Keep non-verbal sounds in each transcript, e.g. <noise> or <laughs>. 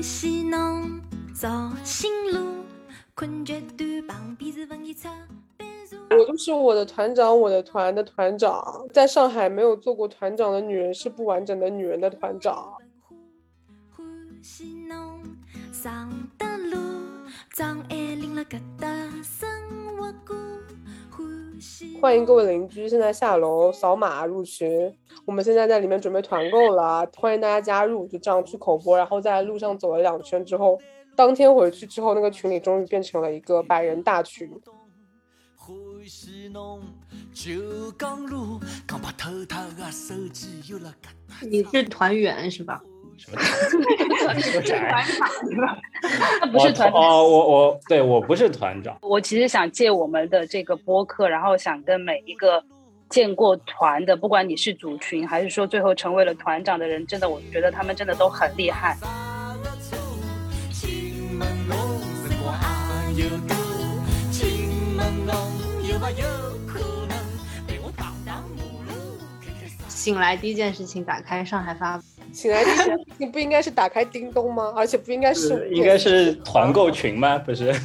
欢喜侬走新路，困觉短旁边是文艺车。我就是我的团长，我的团的团长。在上海没有做过团长的女人是不完整的女人的团长。上的路，了搿搭生活过。欢迎各位邻居，现在下楼扫码入群。我们现在在里面准备团购了，欢迎大家加入。就这样去口播，然后在路上走了两圈之后，当天回去之后，那个群里终于变成了一个百人大群。你是团员是吧？什么 <laughs> 什么宅？他不是团长。哦，我我对我不是团长，我其实想借我们的这个播客，然后想跟每一个见过团的，不管你是组群还是说最后成为了团长的人，真的，我觉得他们真的都很厉害。醒来第一件事情，打开上海发醒来第一件事情不应该是打开叮咚吗？<laughs> 而且不应该是是应该是团购群吗？<laughs> 不是。<laughs>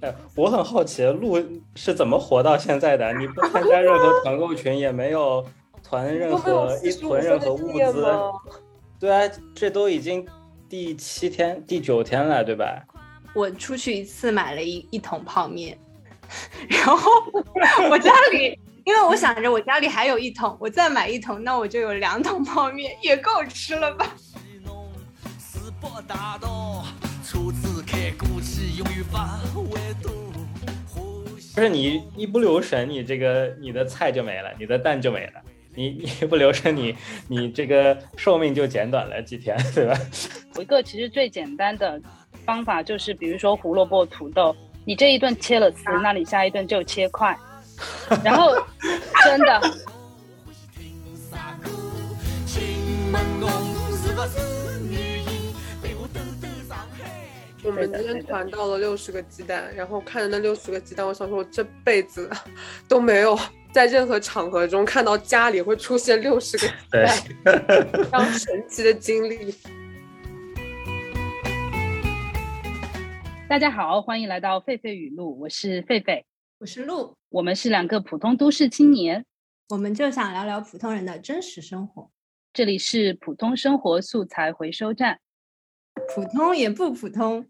哎我很好奇，鹿是怎么活到现在的？你不参加任何团购群，也没有团任何一囤任何物资，对啊，这都已经第七天、第九天了，对吧？我出去一次买了一一桶泡面，<laughs> 然后我家里，因为我想着我家里还有一桶，我再买一桶，那我就有两桶泡面，也够吃了吧？<laughs> 不是你一不留神，你这个你的菜就没了，你的蛋就没了。你你一不留神，你你这个寿命就减短了几天，对吧？有一个其实最简单的方法就是，比如说胡萝卜、土豆，你这一顿切了丝，那你下一顿就切块，然后 <laughs> 真的？我们今天团到了六十个鸡蛋，然后看着那六十个鸡蛋，我想说，我这辈子都没有在任何场合中看到家里会出现六十个鸡蛋，非常神奇的经历。大家好，欢迎来到狒狒语录，我是狒狒，我是鹿，我们是两个普通都市青年，我们就想聊聊普通人的真实生活，这里是普通生活素材回收站，普通也不普通。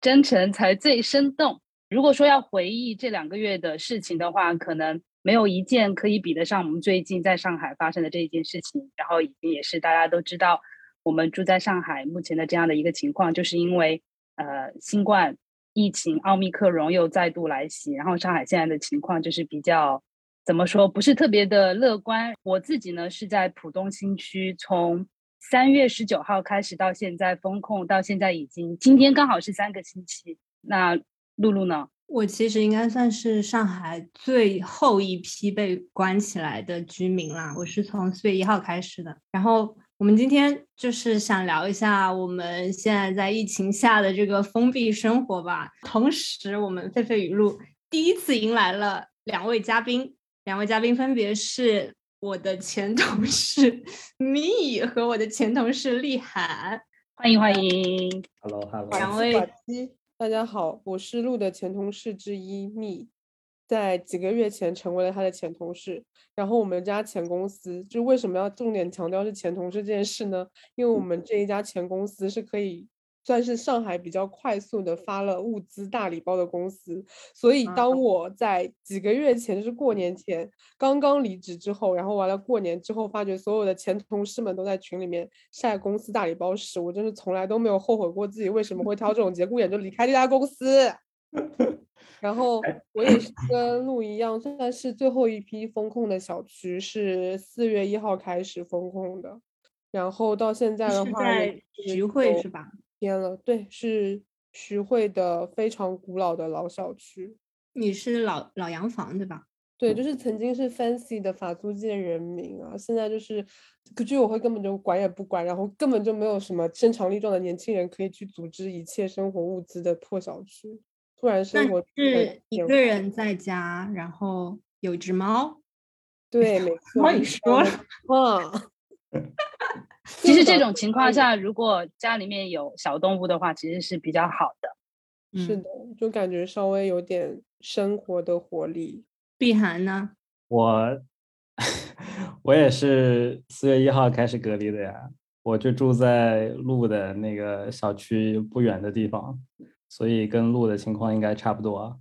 真诚才最生动。如果说要回忆这两个月的事情的话，可能没有一件可以比得上我们最近在上海发生的这一件事情。然后已经也是大家都知道，我们住在上海目前的这样的一个情况，就是因为呃新冠疫情奥密克戎又再度来袭，然后上海现在的情况就是比较怎么说，不是特别的乐观。我自己呢是在浦东新区，从三月十九号开始到现在封控，到现在已经今天刚好是三个星期。那露露呢？我其实应该算是上海最后一批被关起来的居民啦。我是从四月一号开始的。然后我们今天就是想聊一下我们现在在疫情下的这个封闭生活吧。同时，我们狒狒语录第一次迎来了两位嘉宾，两位嘉宾分别是我的前同事 <laughs> 蜜和我的前同事厉涵。欢迎欢迎！Hello Hello，两位大家好，我是陆的前同事之一蜜，在几个月前成为了他的前同事。然后我们家前公司，就为什么要重点强调是前同事这件事呢？因为我们这一家前公司是可以算是上海比较快速的发了物资大礼包的公司，所以当我在几个月前，就是过年前刚刚离职之后，然后完了过年之后，发觉所有的前同事们都在群里面晒公司大礼包时，我真是从来都没有后悔过自己为什么会挑这种节骨眼就离开这家公司。然后我也是跟路一样，算是最后一批封控的小区，是四月一号开始封控的，然后到现在的话徐汇是吧？天了，对，是徐汇的非常古老的老小区。你是老老洋房对吧？对，就是曾经是 fancy 的法租界人民啊，现在就是居委会根本就管也不管，然后根本就没有什么身强力壮的年轻人可以去组织一切生活物资的破小区。突然生那活是一个人在家，然后有一只猫。对，没错。帮你说了嗯，<laughs> 其实这种情况下，<laughs> 如果家里面有小动物的话，其实是比较好的。嗯是的，就感觉稍微有点生活的活力。碧涵呢？我 <laughs> 我也是四月一号开始隔离的呀，我就住在路的那个小区不远的地方，所以跟路的情况应该差不多啊。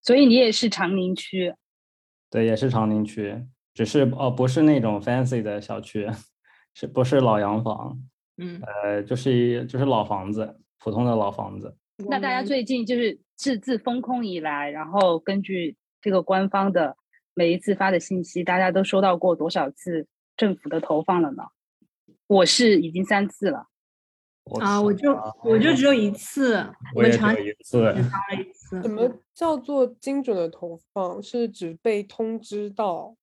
所以你也是长宁区，对，也是长宁区，只是哦，不是那种 fancy 的小区，是不是老洋房？嗯，呃，就是一就是老房子，普通的老房子。那大家最近就是自自封控以来，然后根据这个官方的每一次发的信息，大家都收到过多少次政府的投放了呢？我是已经三次了。啊，我就我就只有一次，我我也只们长有一次。只当了一次。什么叫做精准的投放？是指被通知到，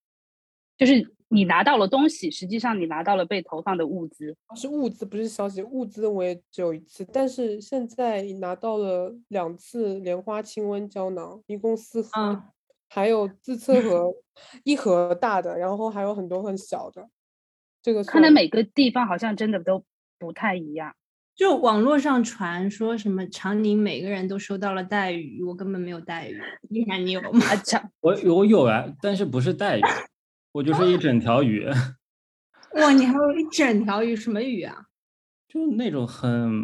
就是你拿到了东西，实际上你拿到了被投放的物资。是物资，不是消息。物资我也只有一次，但是现在拿到了两次莲花清瘟胶囊，一共四盒，嗯还有自测盒一盒大的，然后还有很多很小的。这个算看来每个地方好像真的都不太一样。就网络上传说什么长宁每个人都收到了带鱼，我根本没有带鱼。依然你有吗？<laughs> 我我有啊，但是不是带鱼，我就是一整条鱼，<laughs> 哇，你还有一整条鱼，什么鱼啊？就那种很，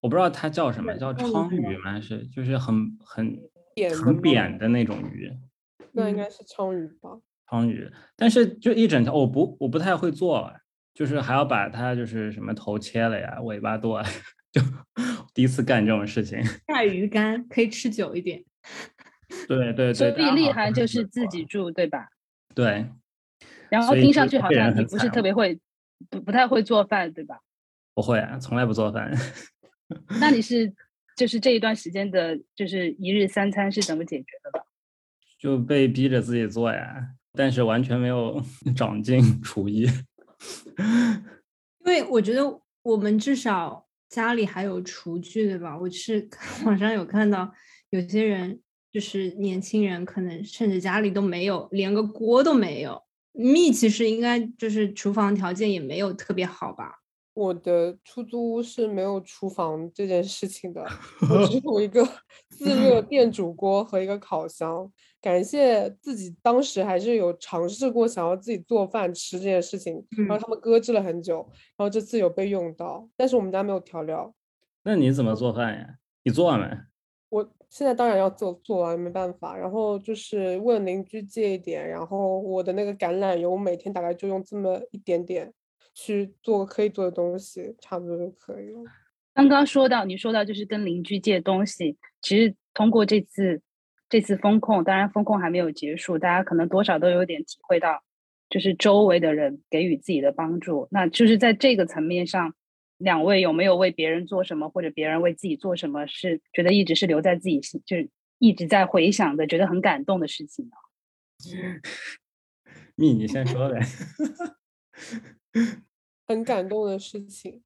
我不知道它叫什么，叫嗯鲳鱼吗？是就是很很扁很扁的那种鱼，嗯那应该是鲳鱼吧？鲳鱼。但是就一整条，我不我不太会做，啊就是还要把它就是什么头切了呀，尾巴剁了，<laughs> 就第一次干这种事情。<laughs> 带鱼干可以吃久一点。<laughs> 对对所对，以厉害就是自己住，对吧？对，然后听上去好像你不是特别会，不不太会做饭，对吧？不会啊，从来不做饭。那你是就是这一段时间的，就是一日三餐是怎么解决的吧？就被逼着自己做呀，但是完全没有长进厨艺。<laughs> 因为我觉得我们至少家里还有厨具，对吧？我是 <laughs> 网上有看到有些人就是年轻人，可能甚至家里都没有，连个锅都没有。蜜其实应该就是厨房条件也没有特别好吧？我的出租屋是没有厨房这件事情的，我只 <laughs> 有一个自热电煮锅和一个烤箱。感谢自己当时还是有尝试过想要自己做饭吃这件事情，然后嗯他们搁置了很久，然后这次有被用到，但是我们家没有调料。那你怎么做饭呀？你做完没？我现在当然要做做完，没办法。然后就是问邻居借一点，然后我的那个橄榄油，我每天大概就用这么一点点去做可以做的东西，差不多就可以了。刚刚说到你说到就是跟邻居借东西，其实通过这次这次风控，当然风控还没有结束，大家可能多少都有点体会到，就是周围的人给予自己的帮助。那就是在这个层面上，两位有没有为别人做什么，或者别人为自己做什么，是觉得一直是留在自己心，就是一直在回想的，觉得很感动的事情呢？<laughs> 蜜，你先说呗。<laughs> 很感动的事情。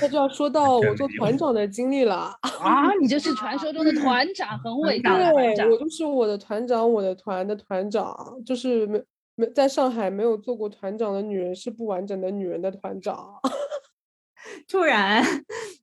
那就要说到我做团长的经历了。<laughs> 啊，你就是 <laughs> 传说中的团长，很伟大的团对，我。就是我的团长，我的团的团长，就是没没在上海没有做过团长的女人是不完整的女人的团长，<laughs> 突然，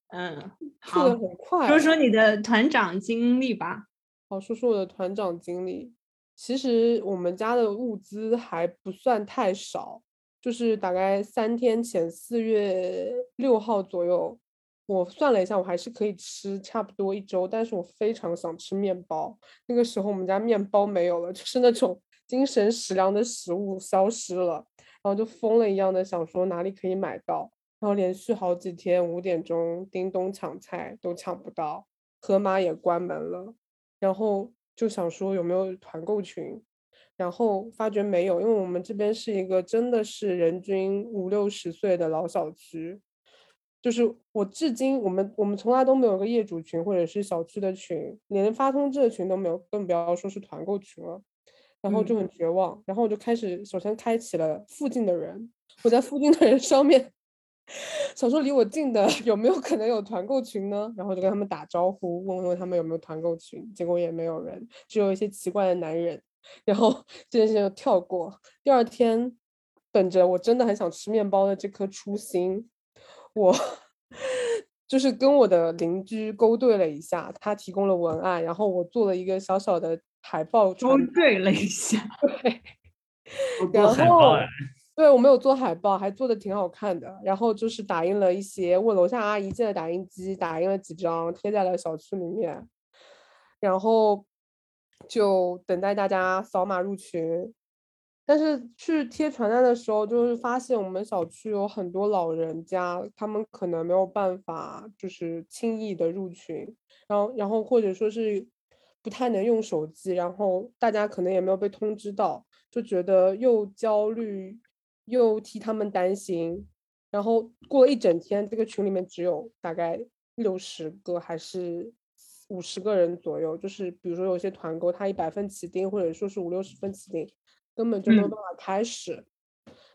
嗯，好的，很快。说说你的团长经历吧。好，说说我的团长经历。其实我们家的物资还不算太少，就是大概三天前，四月六号左右，我算了一下，我还是可以吃差不多一周。但是我非常想吃面包，那个时候我们家面包没有了，就是那种精神食粮的食物消失了，然后就疯了一样的想说哪里可以买到，然后连续好几天五点钟叮咚抢菜都抢不到，盒马也关门了。然后就想说有没有团购群，然后发觉没有，因为我们这边是一个真的是人均五六十岁的老小区，就是我至今我们我们从来都没有个业主群或者是小区的群，连发通知的群都没有，更不要说是团购群了。然后就很绝望，然后我就开始首先开启了附近的人，我在附近的人上面想说离我近的有没有可能有团购群呢？然后就跟他们打招呼，问问他们有没有团购群，结果也没有人，只有一些奇怪的男人然后这件事情就跳过。第二天，本着我真的很想吃面包的这颗初心，我 <laughs> 就是跟我的邻居勾兑了一下，他提供了文案，然后我做了一个小小的海报勾传兑了一下，对。做海报后哎，对，我没有做海报，还做的挺好看的。然后就是打印了一些，问楼下阿姨借了打印机，打印了几张，贴在了小区里面。然后就等待大家扫码入群。但是去贴传单的时候，就是发现我们小区有很多老人家，他们可能没有办法，就是轻易的入群，然后然后或者说是不太能用手机，然后大家可能也没有被通知到，就觉得又焦虑又替他们担心。然后过了一整天，这个群里面只有大概六十个还是五十个人左右，就是比如说有些团购，它一百分起订，或者说是五六十分起订，根本就没有嗯办法开始。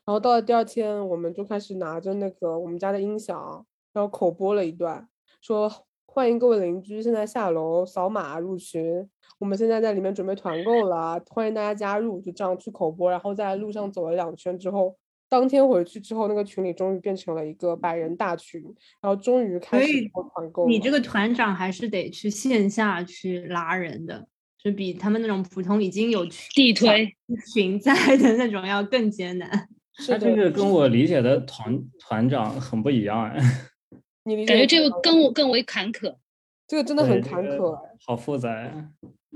然后到了第二天，我们就开始拿着那个我们家的音响，然后口播了一段，说欢迎各位邻居现在下楼扫码入群，我们现在在里面准备团购了，欢迎大家加入。就这样去口播，然后在路上走了两圈之后，当天回去之后，那个群里终于变成了一个百人大群，然后终于开始所以做团购。你这个团长还是得去线下去拉人的，就比他们那种普通已经有地推群在的那种要更艰难。<laughs> 是他这个跟我理解的团团长很不一样哎，<laughs> 你理感觉这个更更为坎坷。这个真的很对这个坎坷哎。好复杂呀。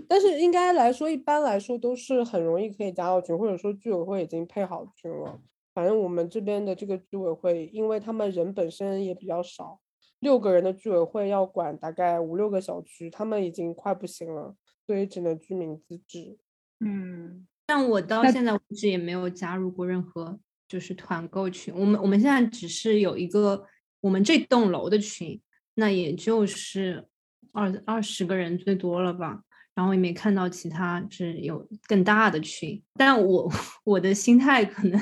但是应该来说，一般来说都是很容易可以加到群，或者说居委会已经配好群了。反正我们这边的这个居委会，因为他们人本身也比较少，六个人的居委会要管大概五六个小区，他们已经快不行了，所以只能居民自治。嗯，但我到现在为止也没有加入过任何就是团购群。我们我们现在只是有一个我们这栋楼的群，那也就是二二十个人最多了吧。然后也没看到其他是有更大的群，但我 <laughs> 我的心态可能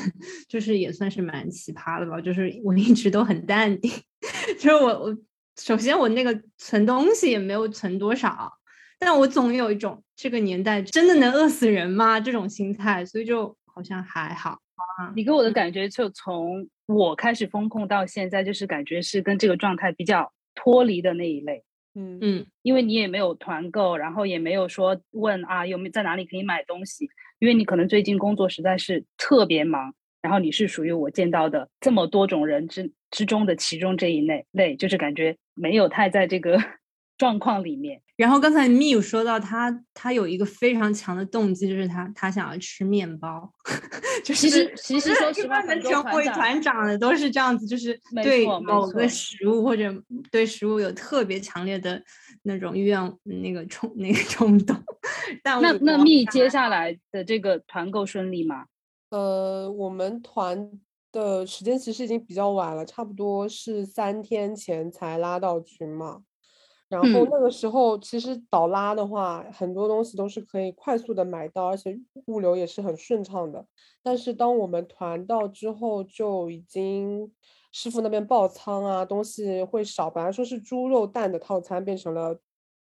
就是也算是蛮奇葩的吧，就是我一直都很淡定，<laughs> 就是我我首先我那个存东西也没有存多少，但我总有一种这个年代真的能饿死人吗这种心态，所以就好像还好。你给我的感觉就从我开始风控到现在，就是感觉是跟这个状态比较脱离的那一类。嗯嗯，因为你也没有团购，然后也没有说问啊有没有在哪里可以买东西，因为你可能最近工作实在是特别忙，然后你是属于我见到的这么多种人之之中的其中这一类类，就是感觉没有太在这个 <laughs> 状况里面。然后刚才密有说到他他有一个非常强的动机，就是他他想要吃面包，<laughs> 就是其实其实说一实话，般能成为团长的都是这样子，就是对某个食物或者对食物有特别强烈的那种欲望，那个冲那个冲动。<laughs> 但那那蜜接下来的这个团购顺利吗？呃，我们团的时间其实已经比较晚了，差不多是三天前才拉到群嘛。然后嗯那个时候其实倒拉的话，很多东西都是可以快速的买到，而且物流也是很顺畅的。但是当我们团到之后，就已经师傅那边爆仓啊，东西会少。本来说是猪肉蛋的套餐，变成了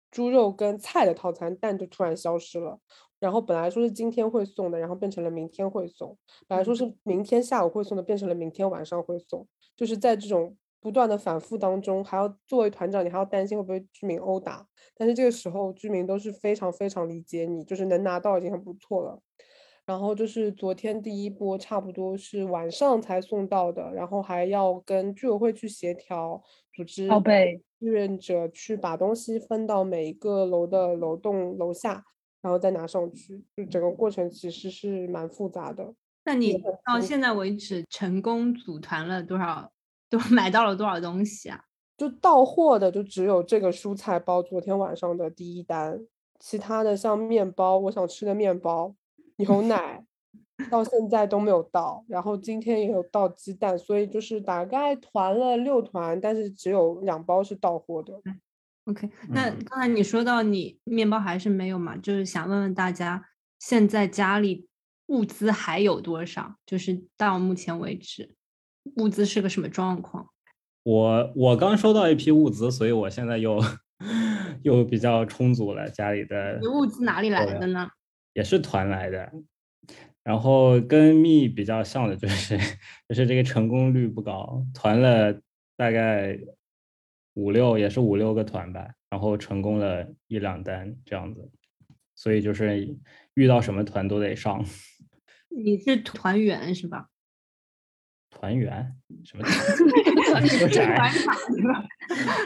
猪肉跟菜的套餐，蛋就突然消失了。然后本来说是今天会送的，然后变成了明天会送。本来说是明天下午会送的，变成了明天晚上会送。就是在这种不断的反复当中，还要作为团长，你还要担心会不会居民殴打。但是这个时候居民都是非常非常理解你，就是能拿到已经很不错了。然后就是昨天第一波差不多是晚上才送到的，然后还要跟居委会去协调，组织报备志愿者去把东西分到每一个楼的楼栋楼下，然后再拿上去。就整个过程其实是蛮复杂的。那你到现在为止成功组团了多少？都 <laughs> 买到了多少东西啊？就到货的就只有这个蔬菜包，昨天晚上的第一单，其他的像面包，我想吃的面包、牛 <laughs> 奶，到现在都没有到。然后今天也有到鸡蛋，所以就是大概团了六团，但是只有两包是到货的。OK，那嗯刚才你说到你面包还是没有嘛？就是想问问大家，现在家里物资还有多少？就是到目前为止，物资是个什么状况？我我刚收到一批物资，所以我现在又 <laughs> 又比较充足了，家里的你物资哪里来的呢？也是团来的，然后跟蜜比较像的就是就是这个成功率不高，团了大概五六也是五六个团吧，然后成功了一两单这样子，所以就是遇到什么团都得上。<laughs> 你是团员是吧？团员什么团？<laughs> 说啥呀？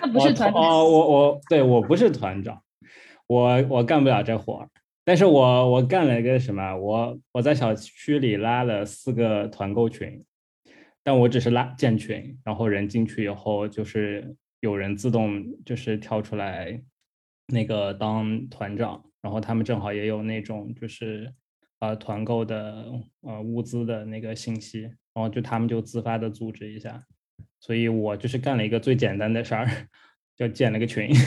他不是团长，哦，我我对我不是团长，我我干不了这活儿。但是我我干了一个什么？我我在小区里拉了四个团购群，但我只是拉建群，然后人进去以后，就是有人自动就是跳出来那个当团长，然后他们正好也有那种就是呃团购的呃物资的那个信息，然后就他们就自发的组织一下，所以我就是干了一个最简单的事儿，就建了个群。<laughs>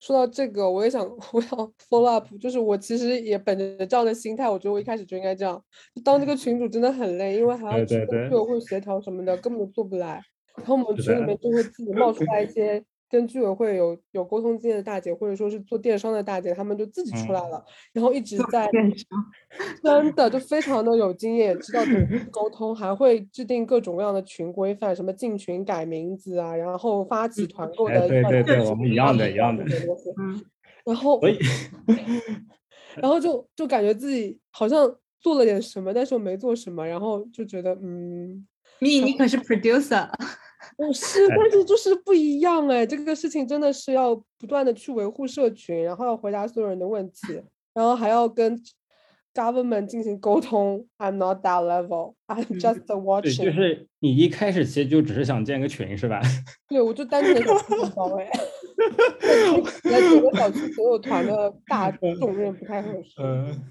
说到这个，我也想 <laughs> 我要 follow up，就是我其实也本着这样的心态，我觉得我一开始就应该这样，当这个群主真的很累，因为还要去对对跟居委会协调什么的，根本就做不来。然后我们群里面就会自己冒出来一些跟居委会有有沟通经验的大姐，或者说是做电商的大姐，她们就自己出来嗯。了，然后一直在电商真的就非常的有经验，知道怎么 <laughs> 沟通，还会制定各种各样的群规范，什么进群改名字啊，然后发起团购哎的对对对，我们一样的，一样的。然后 <laughs> 然后就就感觉自己好像做了点什么，但是我没做什么，然后就觉得嗯，你，你可是 producer，我 <laughs> 是，但是就是不一样哎，这个事情真的是要不断的去维护社群，然后要回答所有人的问题，然后还要跟 government 进行沟通。I'm not that level, <laughs> I'm 嗯 just，watching。就是你一开始其实就只是想建个群是吧？<laughs> 对，我就单纯的想出红包哎，来整个小区所有团的大重任不太合适。嗯，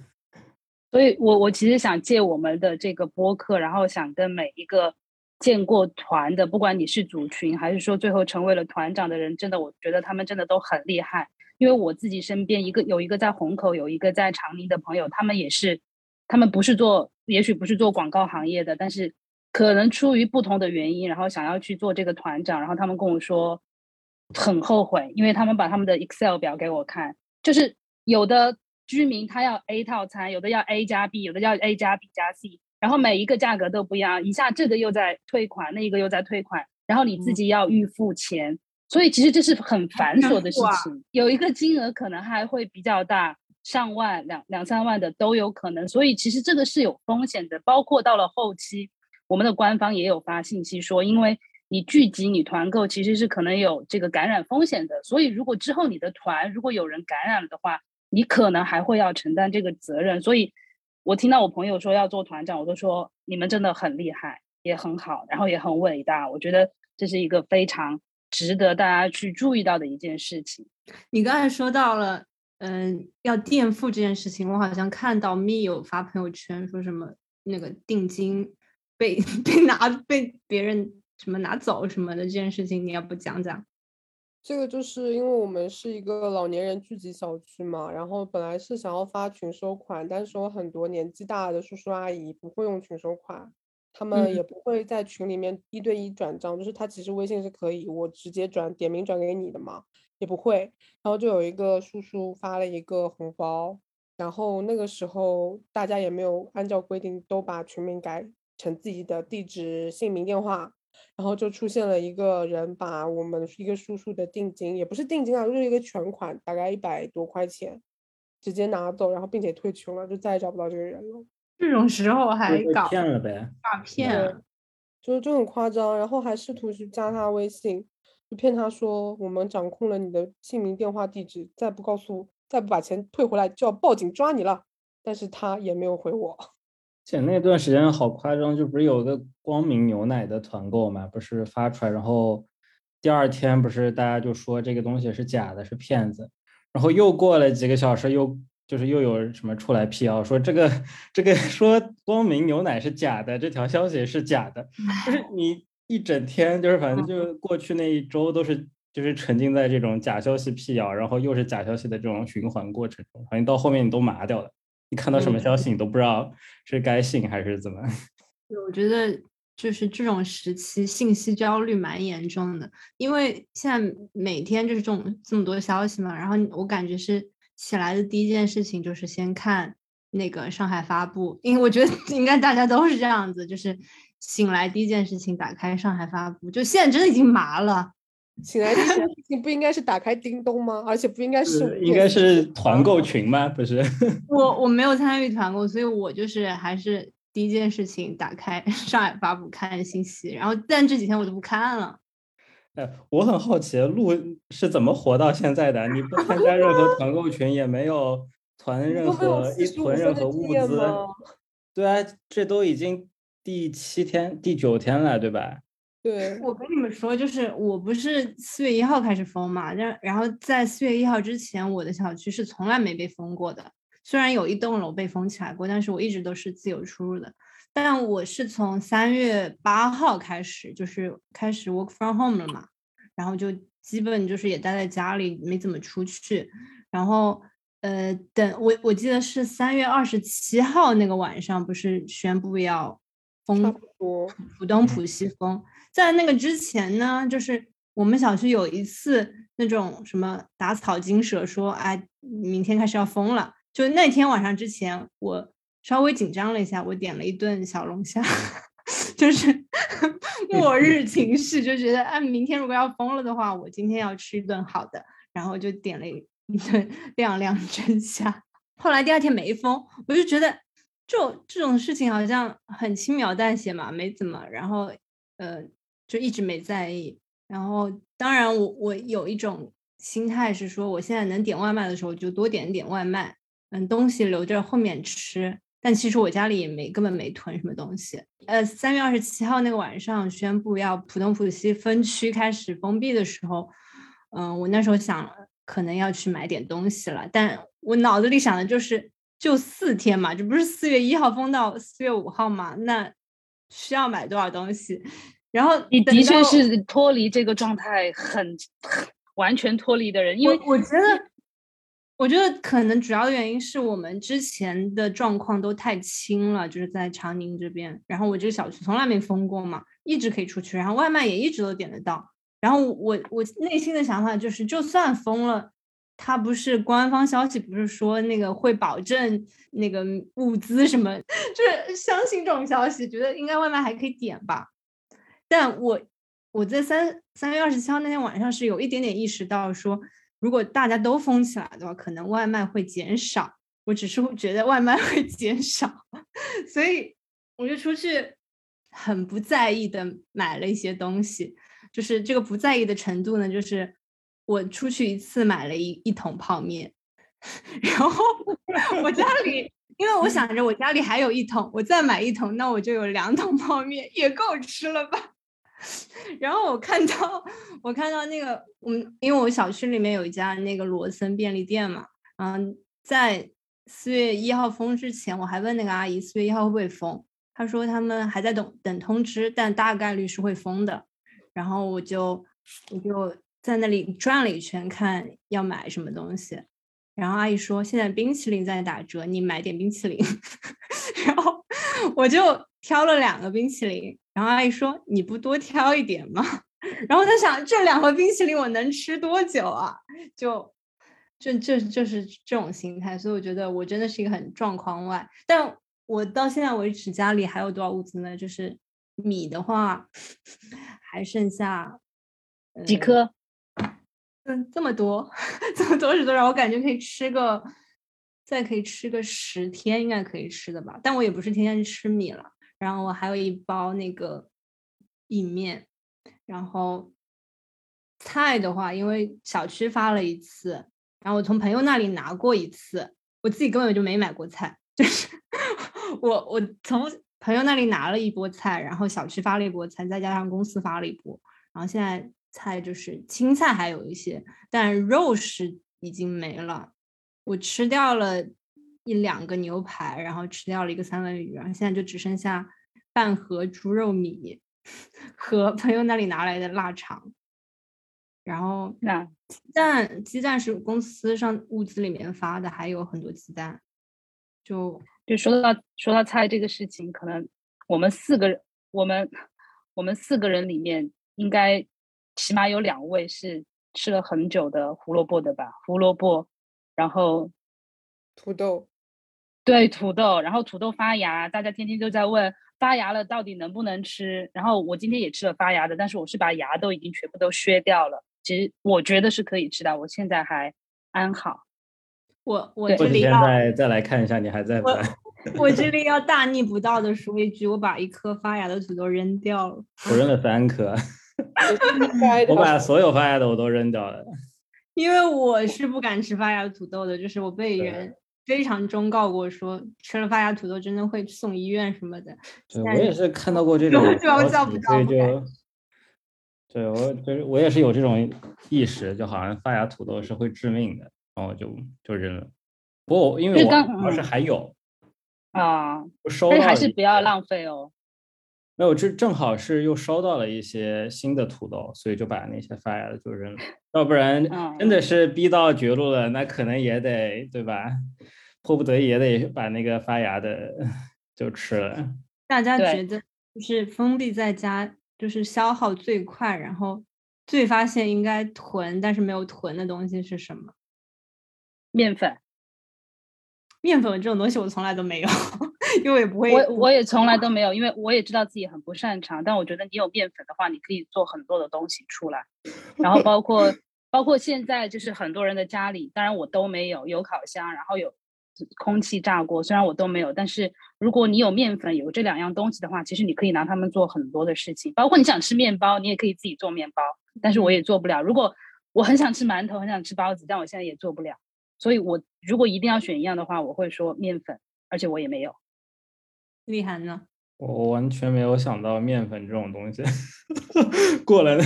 所以我我其实想借我们的这个播客，然后想跟每一个见过团的，不管你是组群还是说最后成为了团长的人，真的我觉得他们真的都很厉害。因为我自己身边一个有一个在虹口，有一个在长宁的朋友，他们也是，他们不是做，也许不是做广告行业的，但是可能出于不同的原因，然后想要去做这个团长，然后他们跟我说很后悔，因为他们把他们的 Excel 表给我看，就是有的居民他要 A 套餐，有的要 A 加 B，有的要 A 加 B 加 C，然后每一个价格都不一样，一下这个又在退款，那个又在退款，然后你自己要预付钱，所以其实这是很繁琐的事哇情，有一个金额可能还会比较大。上万、两两三万的都有可能，所以其实这个是有风险的。包括到了后期，我们的官方也有发信息说，因为你聚集、你团购其实是可能有这个感染风险的，所以如果之后你的团如果有人感染了的话，你可能还会要承担这个责任。所以我听到我朋友说要做团长，我都说你们真的很厉害，也很好，然后也很伟大。我觉得这是一个非常值得大家去注意到的一件事情。你刚才说到了，嗯，要垫付这件事情，我好像看到蜜有发朋友圈说什么那个定金被 <laughs> 被拿被别人什么拿走什么的这件事情，你要不讲讲？这个就是因为我们是一个老年人聚集小区嘛，然后本来是想要发群收款，但是有很多年纪大的叔叔阿姨不会用群收款，他们也不会在群里面一对一转账，就是他其实微信是可以我直接转点名转给你的嘛，也不会。然后就有一个叔叔发了一个红包，然后那个时候大家也没有按照规定都把群名改成自己的地址、姓名、电话。然后就出现了一个人把我们一个叔叔的定金，也不是定金啊，就是一个全款，大概一百多块钱，直接拿走，然后并且退群了，就再也找不到这个人了。这种时候还搞骗了呗。诈骗就就很夸张，然后还试图去加他微信，就骗他说我们掌控了你的姓名、电话、地址，再不告诉，再不把钱退回来就要报警抓你了。但是他也没有回我。且那段时间好夸张，就不是有个光明牛奶的团购嘛，不是发出来，然后第二天不是大家就说这个东西是假的，是骗子，然后又过了几个小时，又就是又有什么出来辟谣说这个这个说光明牛奶是假的，这条消息是假的，就是你一整天就是反正就过去那一周都是就是沉浸在这种假消息辟谣，然后又是假消息的这种循环过程中，反正到后面你都麻掉了。你看到什么消息，你都不知道是该信还是怎么。<laughs> 对我觉得就是这种时期信息焦虑蛮严重的，因为现在每天就是这种这么多消息嘛，然后我感觉是起来的第一件事情就是先看那个上海发布，因为我觉得应该大家都是这样子，就是醒来第一件事情打开上海发布，就现在真的已经麻了。醒来第一件事情不应该是打开叮咚吗？而且不应该是是应该是团购群吗？不是？<laughs> 我我没有参与团购，所以我就是还是第一件事情打开 <laughs> 上海发布看信息，然后但这几天我都不看了。哎，我很好奇，鹿是怎么活到现在的？你不参加任何团购群，也没有团任何一45囤任何物资。对啊，这都已经第七天、第九天了，对吧？对，我跟你们说，就是我不是四月一号开始封嘛，然然后在四月一号之前，我的小区是从来没被封过的。虽然有一栋楼被封起来过，但是我一直都是自由出入的。但我是从三月八号开始，就是开始 work from home 了嘛，然后就基本就是也待在家里，没怎么出去。然后呃，等我我记得是三月二十七号那个晚上，不是宣布要封。浦东浦西封。在那个之前呢，就是我们小区有一次那种什么打草惊蛇，说哎，明天开始要封了。就那天晚上之前，我稍微紧张了一下，我点了一顿小龙虾，<laughs> 就是 <laughs> 末日情绪，就觉得哎，明天如果要封了的话，我今天要吃一顿好的，然后就点了一顿亮亮蒸虾。后来第二天没封，我就觉得就这种事情好像很轻描淡写嘛，没怎么，然后呃就一直没在意。然后当然我我有一种心态是说，我现在能点外卖的时候就多点点外卖，嗯，东西留着后面吃。但其实我家里也没根本没囤什么东西。呃，三月二十七号那个晚上宣布要浦东浦西分区开始封闭的时候，嗯、我那时候想可能要去买点东西了，但我脑子里想的就是就四天嘛，这不是四月一号封到四月五号嘛，那需要买多少东西？然后你的确是脱离这个状态很完全脱离的人，因为我我觉得，我觉得可能主要的原因是我们之前的状况都太轻了，就是在长宁这边，然后我这个小区从来没封过嘛，一直可以出去，然后外卖也一直都点得到。然后我我内心的想法就是，就算封了，他不是官方消息，不是说那个会保证那个物资什么，<laughs> 就是相信这种消息，觉得应该外卖还可以点吧。但我我在三三月二十七号那天晚上是有一点点意识到说，如果大家都封起来的话，可能外卖会减少。我只是会觉得外卖会减少，所以我就出去很不在意的买了一些东西。就是这个不在意的程度呢，就是我出去一次买了一一桶泡面，<laughs> 然后我家里。因为我想着我家里还有一桶，我再买一桶，那我就有两桶泡面，也够吃了吧？然后我看到，我看到那个，嗯，因为我小区里面有一家那个罗森便利店嘛，嗯，在四月一号封之前，我还问那个阿姨四月一号会不会封，她说他们还在等等通知，但大概率是会封的。然后我就我就在那里转了一圈，看要买什么东西。然后阿姨说现在冰淇淋在打折，你买点冰淇淋。<laughs> 然后我就挑了两个冰淇淋，然后阿姨说你不多挑一点吗？<laughs> 然后他想这两盒冰淇淋我能吃多久啊？就就，就就是这种心态，所以我觉得我真的是一个很状况外。但我到现在为止家里还有多少物资呢？就是米的话 <laughs> 还剩下呃几颗嗯，这么多，<laughs> 这么多是多少？我感觉可以吃个，再可以吃个十天，应该可以吃的吧。但我也不是天天吃米了。然后我还有一包那个意面，然后菜的话，因为小区发了一次，然后我从朋友那里拿过一次，我自己根本就没买过菜，<laughs> 就是我我从朋友那里拿了一波菜，然后小区发了一波菜，再加上公司发了一波，然后现在。菜就是青菜还有一些，但肉是已经没了。我吃掉了一两个牛排，然后吃掉了一个三文鱼，然后现在就只剩下半盒猪肉米和朋友那里拿来的腊肠。然后那鸡蛋，鸡蛋是公司上物资里面发的，还有很多鸡蛋。就就说到说到菜这个事情，可能我们四个人，我们我们四个人里面应该。起码有两位是吃了很久的胡萝卜的吧？胡萝卜然后土豆，对土豆，然后土豆发芽，大家天天都在问发芽了到底能不能吃。然后我今天也吃了发芽的，但是我是把芽都已经全部都削掉了。其实我觉得是可以吃的，我现在还安好。我我这里要再再来看一下你还在不我在。<laughs> 我这里要大逆不道的说一句，我把一颗发芽的土豆扔掉了。我扔了三颗，<laughs> 我把所有发芽的我都扔掉了。因为我是不敢吃发芽的土豆的，就是我被人非常忠告过说，吃了发芽土豆真的会送医院什么的。对，我也是看到过这种 <laughs> 就要消息，叫不到所以就，<laughs> 对我就是我也是有这种意识，就好像发芽土豆是会致命的，然后就就扔了。不过我因为我就刚主要是嗯还有，啊，我收但是还是不要浪费哦。<laughs> 没有，这正好是又收到了一些新的土豆，所以就把那些发芽的就扔了。要不然真的嗯是逼到绝路了，那可能也得对吧？迫不得已也得把那个发芽的 <laughs> 就吃了。大家觉得就是封闭在家，就是消耗最快，然后最发现应该囤但是没有囤的东西是什么？面粉，面粉这种东西我从来都没有，<laughs> 因为我也不会。我我也从来都没有，因为我也知道自己很不擅长，但我觉得你有面粉的话，你可以做很多的东西出来，然后包括 <laughs> 包括现在就是很多人的家里，当然我都没有，有烤箱，然后有空气炸锅，虽然我都没有，但是如果你有面粉，有这两样东西的话，其实你可以拿它们做很多的事情，包括你想吃面包，你也可以自己做面包，但是我也做不了。如果我很想吃馒头，很想吃包子，但我现在也做不了，所以我如果一定要选一样的话，我会说面粉，而且我也没有。厉害呢。我完全没有想到面粉这种东西，<laughs> 过了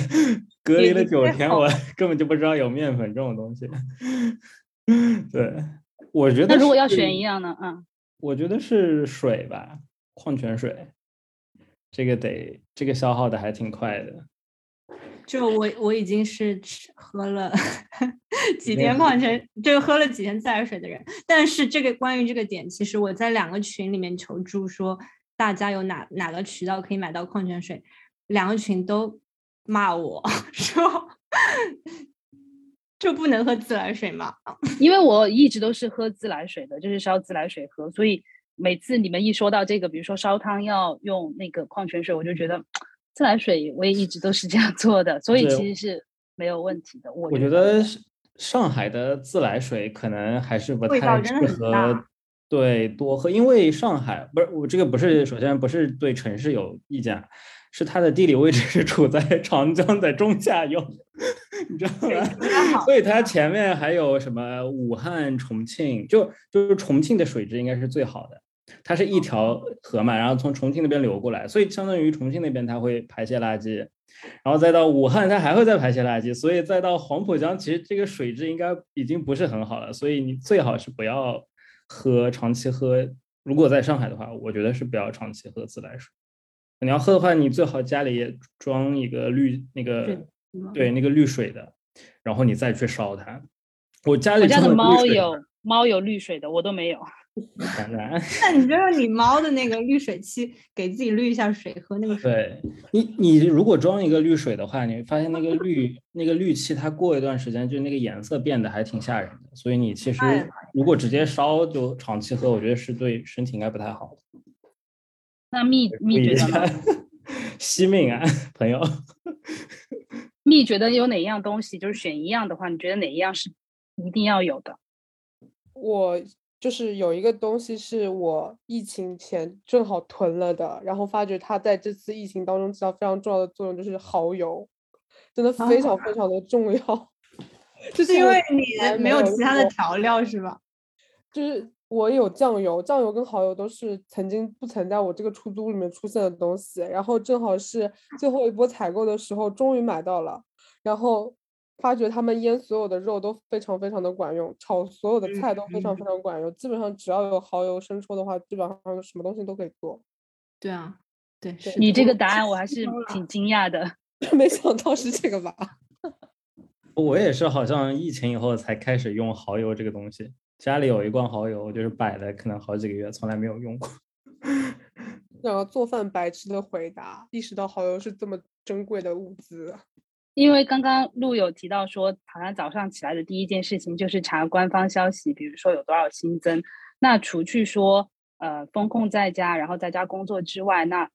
隔离了九天，我根本就不知道有面粉这种东西。<laughs> 对，我觉得那如果要选一样呢？嗯，我觉得是水吧，矿泉水，这个得这个消耗的还挺快的。就我我已经是吃喝了 <laughs> 几天矿泉，就喝了几天自来水的人。但是这个关于这个点，其实我在两个群里面求助，说大家有哪哪个渠道可以买到矿泉水，两个群都骂我 <laughs> 说就不能喝自来水吗？因为我一直都是喝自来水的，就是烧自来水喝，所以每次你们一说到这个，比如说烧汤要用那个矿泉水，我就觉得自来水我也一直都是这样做的，所以其实是没有问题的。我我觉得上海的自来水可能还是不太适合对多喝，因为上海不是我这个不是首先不是对城市有意见啊，是它的地理位置是处在长江的中下游，<laughs> 你知道吗？所以它前面还有什么武汉、重庆，就就是重庆的水质应该是最好的。它是一条河嘛，然后从重庆那边流过来，所以相当于重庆那边它会排泄垃圾，然后再到武汉它还会再排泄垃圾，所以再到黄浦江，其实这个水质应该已经不是很好了，所以你最好是不要喝，长期喝。如果在上海的话，我觉得是不要长期喝自来水。你要喝的话，你最好家里也装一个滤那个对那个滤水的，然后你再去烧它。我家里我家的猫有猫有滤水的，我都没有。当然。<laughs> 那你就用你猫的那个滤水器给自己滤一下水，喝那个水。对你，你如果装一个滤水的话，你会发现那个滤那个滤器，它过一段时间就那个颜色变得还挺吓人的。所以你其实哎如果直接烧就长期喝，我觉得是对身体应该不太好的。那蜜注意一蜜觉得下呢？<laughs> 惜命啊，朋友。<laughs> 蜜觉得有哪样东西，就是选一样的话，你觉得哪一样是一定要有的？我就是有一个东西是我疫情前正好囤了的，然后发觉它在这次疫情当中起到非常重要的作用，就是蚝油，真的非常非常的重要。<laughs> 就是因为你没有其他的调料是吧？就是我有酱油，酱油跟蚝油都是曾经不曾在我这个出租里面出现的东西，然后正好是最后一波采购的时候，终于买到了，然后发觉他们腌所有的肉都非常非常的管用，炒所有的菜都非常非常管用，基本上只要有蚝油、生抽的话，基本上什么东西都可以做。对啊，对，对是你这个答案我还 <laughs> 是挺惊讶的。<laughs> 没想到是这个吧？<laughs> 我也是，好像疫情以后才开始用蚝油这个东西。家里有一罐蚝油，就是摆了可能好几个月，从来没有用过。然后做饭白痴的回答，意识到蚝油是这么珍贵的物资。因为刚刚陆有提到说，好像早上起来的第一件事情就是查官方消息，比如说有多少新增。那除去说呃风控在家，然后在家工作之外，那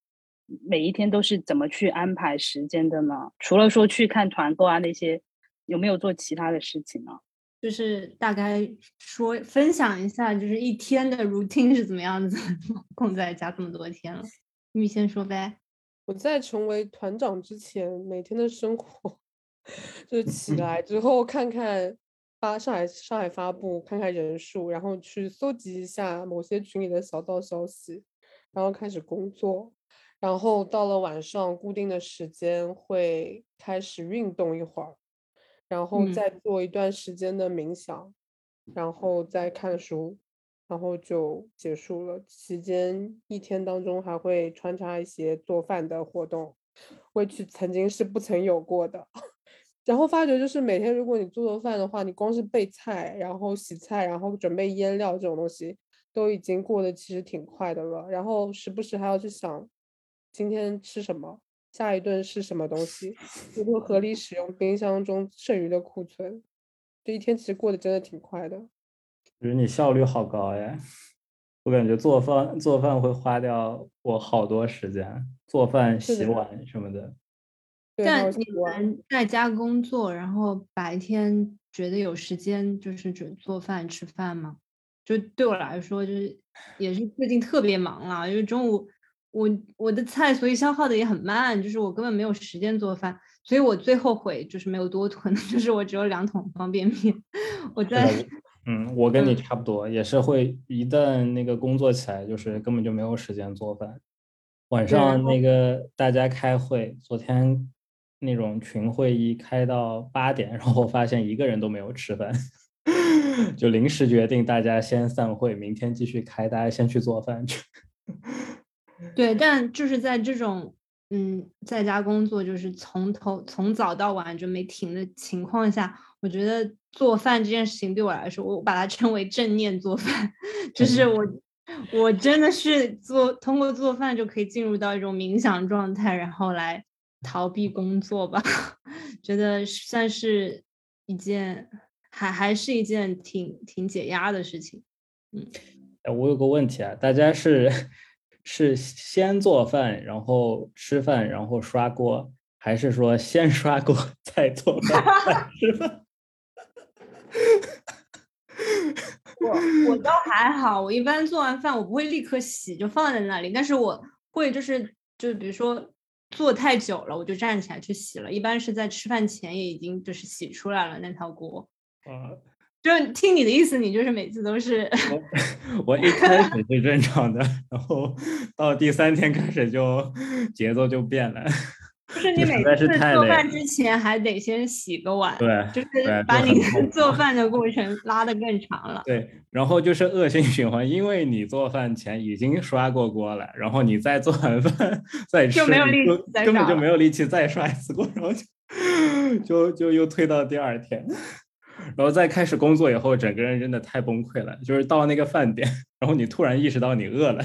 每一天都是怎么去安排时间的呢？除了说去看团购啊那些，有没有做其他的事情呢？就是大概说分享一下，就是一天的 routine 是怎么样子，<laughs> 空在家这么多天了，你先说呗。我在成为团长之前，每天的生活 <laughs> 就是起来之后看看发上海上海发布，看看人数，然后去搜集一下某些群里的小道消息，然后开始工作，然后到了晚上固定的时间会开始运动一会儿，然后嗯。再做一段时间的冥想，然后再看书，然后就结束了。期间一天当中还会穿插一些做饭的活动，过去曾经是不曾有过的。<laughs> 然后发觉就是每天如果你做做饭的话，你光是备菜，然后洗菜，然后准备腌料这种东西，都已经过得其实挺快的了。然后时不时还要去想今天吃什么，下一顿是什么东西，如何合理使用冰箱中剩余的库存。这一天其实过得真的挺快的。觉得你效率好高呀！我感觉做饭做饭会花掉我好多时间，做饭、洗碗什么的。但你们在家工作，然后白天觉得有时间就是准做饭吃饭吗？就对我来说，就是也是最近特别忙了，因为中午我我的菜所以消耗的也很慢，就是我根本没有时间做饭，所以我最后悔就是没有多囤，<laughs> 就是我只有两桶方便面，<laughs> 我在嗯，我跟你嗯差不多，也是会一旦那个工作起来，就是根本就没有时间做饭。晚上那个大家开会，昨天那种群会议开到八点，然后发现一个人都没有吃饭，<laughs> 就临时决定大家先散会，明天继续开，大家先去做饭去。<laughs> 对，但就是在这种嗯在家工作，就是从头从早到晚就没停的情况下，我觉得做饭这件事情对我来说，我把它称为正念做饭，就是我我真的是做通过做饭就可以进入到一种冥想状态，然后来逃避工作吧，<laughs> 觉得算是一件还还是一件挺挺解压的事情。嗯，我有个问题啊，大家是是先做饭，然后吃饭，然后刷锅，还是说先刷锅 <laughs> 再做饭再吃饭？<laughs> 我我倒还好，我一般做完饭我不会立刻洗，就放在那里，但是我会就是就是比如说做太久了，我就站起来去洗了，一般是在吃饭前也已经就是洗出来了那套锅。啊，<laughs> 就是听你的意思，你就是每次都是我 <laughs> 我一开始是正常的，然后到第三天开始就节奏就变了。就是你每次做饭之前还得先洗个碗，对就是把你做饭的过程拉得更长了。对，然后就是恶性循环，因为你做饭前已经刷过锅了，然后你再做完饭再吃，就没有力气再刷了根本就没有力气再刷一次锅，然后就就就又推到第二天，然后再开始工作以后，整个人真的太崩溃了，就是到那个饭点，然后你突然意识到你饿了。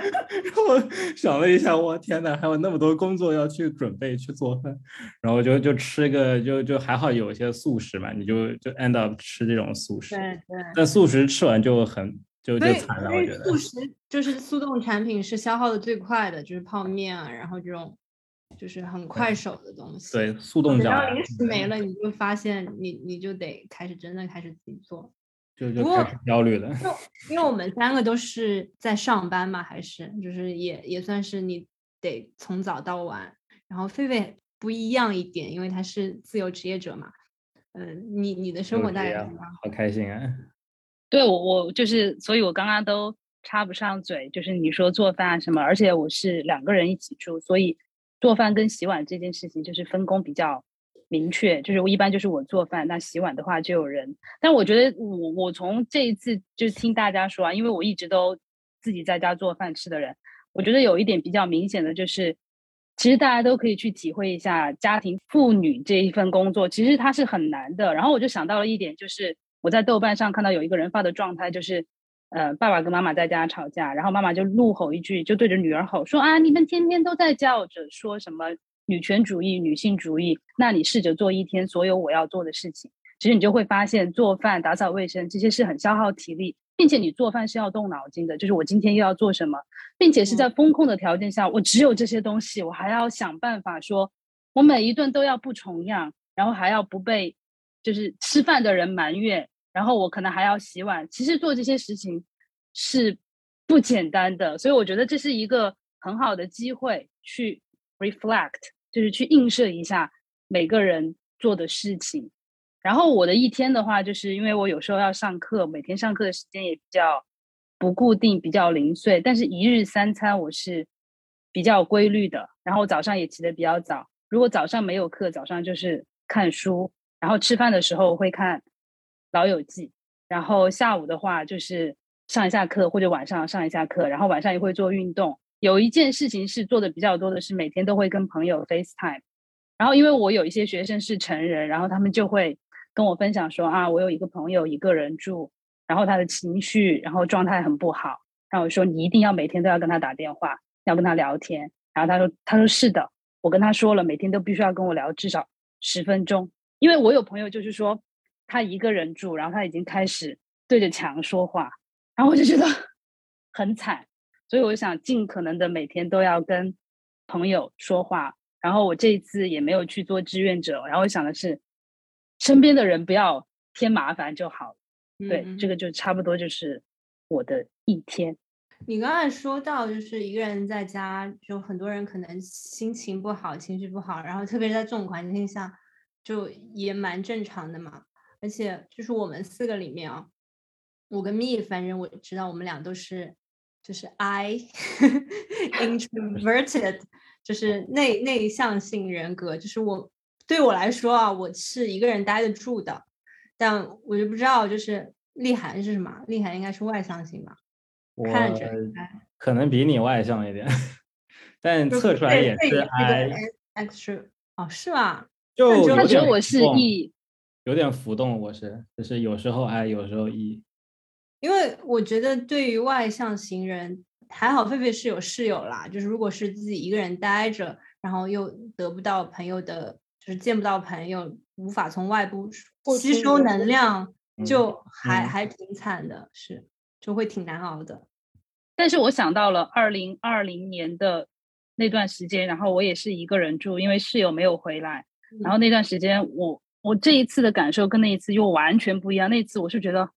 然后想了一下，我天呐，还有那么多工作要去准备去做饭，然后就就吃个就就还好有一些素食嘛，你就就 end up 吃这种素食，对对。但素食吃完就很就，就惨了，我觉得速。食就是速冻产品是消耗的最快的，就是泡面啊，然后这种就是很快手的东西。对，速冻饺啊等到零食没了，你就发现你你就得开始真的开始自己做。就就不过开始焦虑了。<laughs> 因为我们三个都是在上班嘛，还是就是也也算是你得从早到晚。然后狒狒不一样一点，因为他是自由职业者嘛。嗯，你你的生活大概这样是怎么样？好开心啊！<laughs> 对我我就是，所以我刚刚都插不上嘴，就是你说做饭啊什么，而且我是两个人一起住，所以做饭跟洗碗这件事情就是分工比较明确，就是我一般就是我做饭，那洗碗的话就有人。但我觉得我我从这一次就是听大家说啊，因为我一直都自己在家做饭吃的人，我觉得有一点比较明显的就是，其实大家都可以去体会一下家庭妇女这一份工作，其实它是很难的。然后我就想到了一点，就是我在豆瓣上看到有一个人发的状态，就是呃，爸爸跟妈妈在家吵架，然后妈妈就怒吼一句，就对着女儿吼说啊，你们天天都在叫着说什么女权主义、女性主义，那你试着做一天所有我要做的事情，其实你就会发现，做饭、打扫卫生这些是很消耗体力，并且你做饭是要动脑筋的，就是我今天又要做什么，并且是在风控的条件下，我只有这些东西，我还要想办法说，我每一顿都要不重样，然后还要不被就是吃饭的人埋怨，然后我可能还要洗碗。其实做这些事情是不简单的，所以我觉得这是一个很好的机会去 reflect，就是去映射一下每个人做的事情。然后我的一天的话，就是因为我有时候要上课，每天上课的时间也比较不固定，比较零碎。但是一日三餐我是比较规律的，然后早上也起得比较早。如果早上没有课，早上就是看书，然后吃饭的时候会看《老友记》，然后下午的话就是上一下课或者晚上上一下课，然后晚上也会做运动。有一件事情是做的比较多的是每天都会跟朋友 FaceTime，然后因为我有一些学生是成人，然后他们就会跟我分享说啊，我有一个朋友一个人住，然后他的情绪然后状态很不好，然后我说你一定要每天都要跟他打电话，要跟他聊天，然后他说他说是的。我跟他说了，每天都必须要跟我聊至少十分钟，因为我有朋友就是说他一个人住，然后他已经开始对着墙说话，然后我就觉得 <laughs> 很惨，所以我想尽可能的每天都要跟朋友说话。然后我这一次也没有去做志愿者，然后我想的是身边的人不要添麻烦就好。对，这个就差不多就是我的一天。你刚才说到，就是一个人在家，就很多人可能心情不好、情绪不好，然后特别是在这种环境下，就也蛮正常的嘛。而且就是我们四个里面啊，我跟蜜，反正我知道我们俩都是，就是 I <laughs> <laughs> introverted，就是内内向性人格。就是我对我来说啊，我是一个人待得住的，但我就不知道，就是丽涵是什么？丽涵应该是外向型吧？我看着可能比你外向一点，但测出来也是 I extra 哦，是吗？就那就他觉得我是 E，有点浮动，我是就是有时候 I，有时候 E。因为我觉得对于外向型人，还好狒狒是有室友啦。就是如果是自己一个人待着，然后又得不到朋友的，就是见不到朋友，无法从外部吸收能量就还嗯还挺惨的，是就会挺难熬的。但是我想到了二零二零年的那段时间，然后我也是一个人住，因为室友没有回来。然后那段时间我，我这一次的感受跟那一次又完全不一样。那次我是觉得，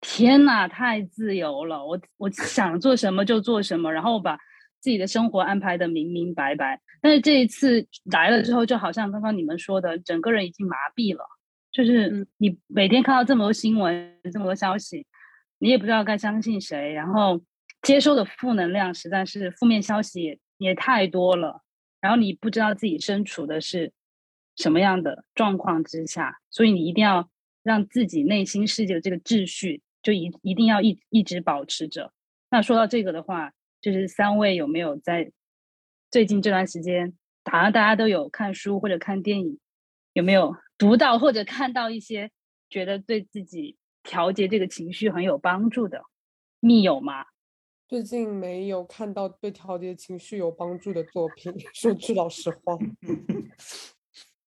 天呐，太自由了！我我想做什么就做什么，然后把自己的生活安排的明明白白。但是这一次来了之后，就好像刚刚你们说的，整个人已经麻痹了，就是嗯你每天看到这么多新闻，这么多消息，你也不知道该相信谁，然后接收的负能量实在是负面消息也也太多了，然后你不知道自己身处的是什么样的状况之下，所以你一定要让自己内心世界的这个秩序就一一定要一一直保持着。那说到这个的话，就是三位有没有在最近这段时间，好像大家都有看书或者看电影，有没有读到或者看到一些觉得对自己调节这个情绪很有帮助的？密友吗？最近没有看到对调节情绪有帮助的作品，<laughs> 说句老实话。<laughs>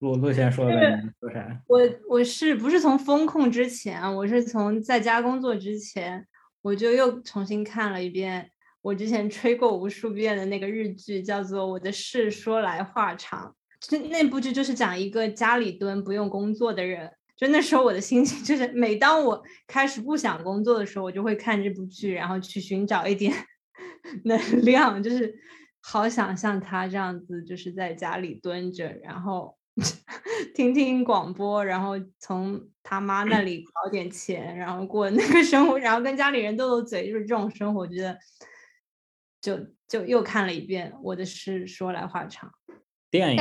陆陆先说呗，你说啥？我我是不是从风控之前，我是从在家工作之前，我就又重新看了一遍我之前吹过无数遍的那个日剧，叫做《我的事说来话长》。就那部剧就是讲一个家里蹲不用工作的人。就那时候我的心情就是，每当我开始不想工作的时候，我就会看这部剧，然后去寻找一点能量，就是好想像他这样子，就是在家里蹲着，然后 <laughs> 听听广播，然后从他妈那里 <clears throat> 搞点钱，然后过那个生活，然后跟家里人斗斗嘴，就是这种生活，我觉得就就又看了一遍。我的事说来话长，电影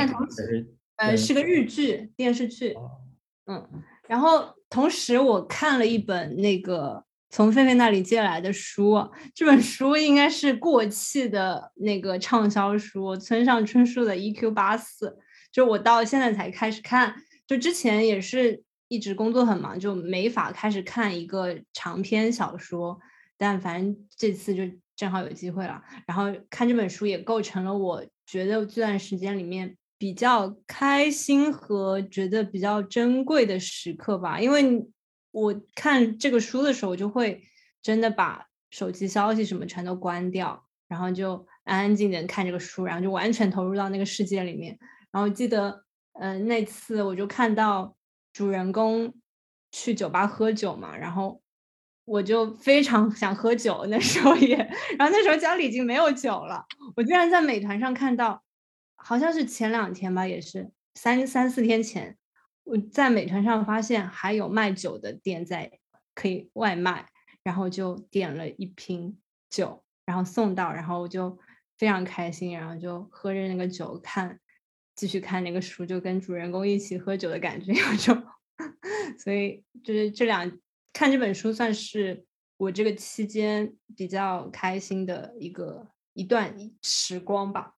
呃，嗯是个日剧电视剧，哦嗯，然后同时我看了一本那个从菲菲那里借来的书，这本书应该是过气的那个畅销书，村上春树的《E.Q. 八四》，就我到现在才开始看，就之前也是一直工作很忙，就没法开始看一个长篇小说，但反正这次就正好有机会了，然后看这本书也构成了我觉得这段时间里面比较开心和觉得比较珍贵的时刻吧。因为我看这个书的时候，我就会真的把手机消息什么全都关掉，然后就安安静静看这个书，然后就完全投入到那个世界里面。然后记得，嗯、那次我就看到主人公去酒吧喝酒嘛，然后我就非常想喝酒，那时候也，然后那时候家里已经没有酒了，我居然在美团上看到，好像是前两天吧，也是三三四天前，我在美团上发现还有卖酒的店在可以外卖，然后就点了一瓶酒，然后送到，然后我就非常开心，然后就喝着那个酒看，继续看那个书，就跟主人公一起喝酒的感觉，有种，<laughs> 所以就是这两看这本书算是我这个期间比较开心的一个一段时光吧。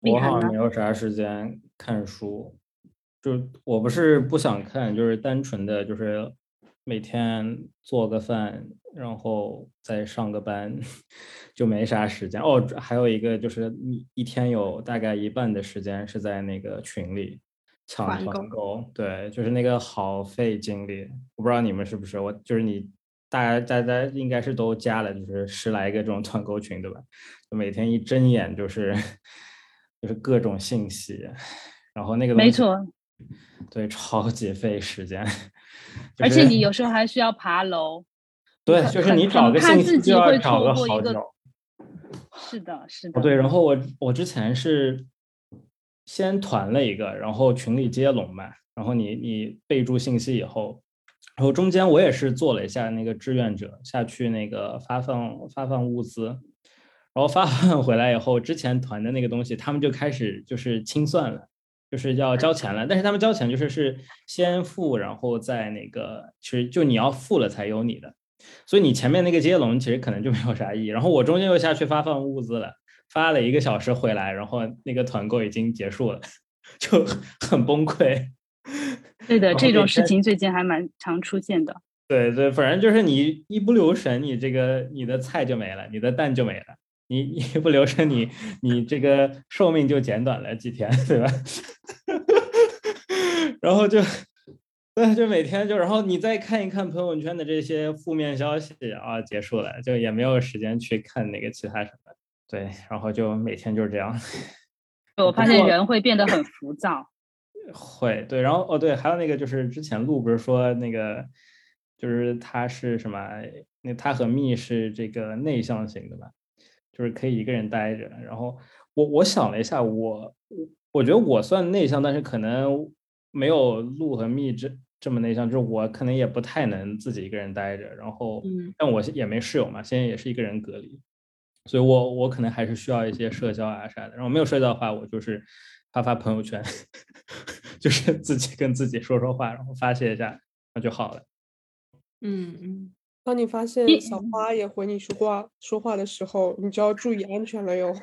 我好像没有啥时间看书，就我不是不想看，就是单纯的就是每天做个饭，然后再上个班，<laughs> 就没啥时间。哦，还有一个就是一一天有大概一半的时间是在那个群里抢团团购购，对，就是那个好费精力。我不知道你们是不是，我就是你。大家大家应该是都加了，就是十来个这种团购群，对吧？每天一睁眼就是 <laughs> 就是各种信息，然后那个没错，对，超级费时间。<laughs> 就而且你有时候还需要爬楼，对，就是你找个信息就要找个好久。是的，是的，哦，对，然后我我之前是先团了一个，然后群里接龙嘛，然后你你备注信息以后，然后中间我也是做了一下那个志愿者下去那个发放发放物资，然后发放回来以后，之前团的那个东西，他们就开始就是清算了。就是要交钱了，但是他们交钱就是是先付，然后再那个，其实就你要付了才有你的，所以你前面那个接龙其实可能就没有啥意义。然后我中间又下去发放物资了，发了一个小时回来，然后那个团购已经结束了，<laughs> 就很崩溃。对的，这种事情最近还蛮常出现的。对对，反正就是你一不留神，你这个你的菜就没了，你的蛋就没了。你一不留神你，你这个寿命就减短了几天，对吧？<laughs> 然后就，<laughs> 对，就每天就，然后你再看一看朋友圈的这些负面消息啊，结束了，就也没有时间去看那个其他什么。对，然后就每天就是这样。我发现人会变得很浮躁。<coughs> 会，对，然后哦对，还有那个就是之前录不是说那个，就是他是什么？那他和蜜是这个内向型的嘛，就是可以一个人待着。然后我我想了一下，我我我觉得我算内向，但是可能没有路和蜜这这么内向，就是我可能也不太能自己一个人待着。然后，嗯但我也没室友嘛，现在也是一个人隔离，所以我我可能还是需要一些社交啊啥的。然后没有社交的话，我就是发发朋友圈，<laughs> 就是自己跟自己说说话，然后发泄一下，那就好了。嗯嗯，当你发现小花也回你说话说话的时候，你就要注意安全了哟。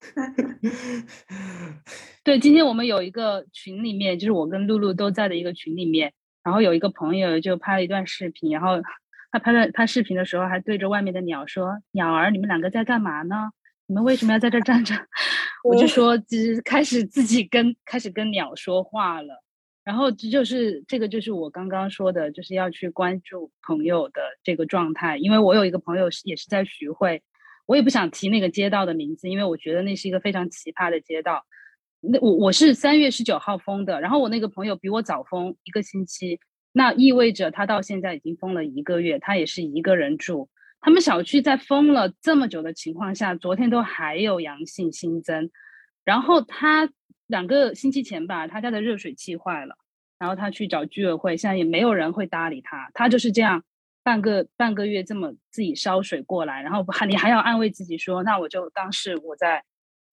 <laughs> 对，今天我们有一个群里面，就是我跟露露都在的一个群里面，然后有一个朋友就拍了一段视频，然后他拍了拍视频的时候还对着外面的鸟说：“鸟儿，你们两个在干嘛呢？你们为什么要在这儿站着？” <laughs> 我就说，就是开始自己跟开始跟鸟说话了。然后这就是这个就是我刚刚说的，就是要去关注朋友的这个状态，因为我有一个朋友是也是在徐汇，我也不想提那个街道的名字，因为我觉得那是一个非常奇葩的街道。那我我是三月十九号封的，然后我那个朋友比我早封一个星期，那意味着他到现在已经封了一个月，他也是一个人住。他们小区在封了这么久的情况下，昨天都还有阳性新增，然后他两个星期前吧，他家的热水器坏了，然后他去找居委会，现在也没有人会搭理他，他就是这样半个半个月这么自己烧水过来，然后还你还要安慰自己说，那我就当是我在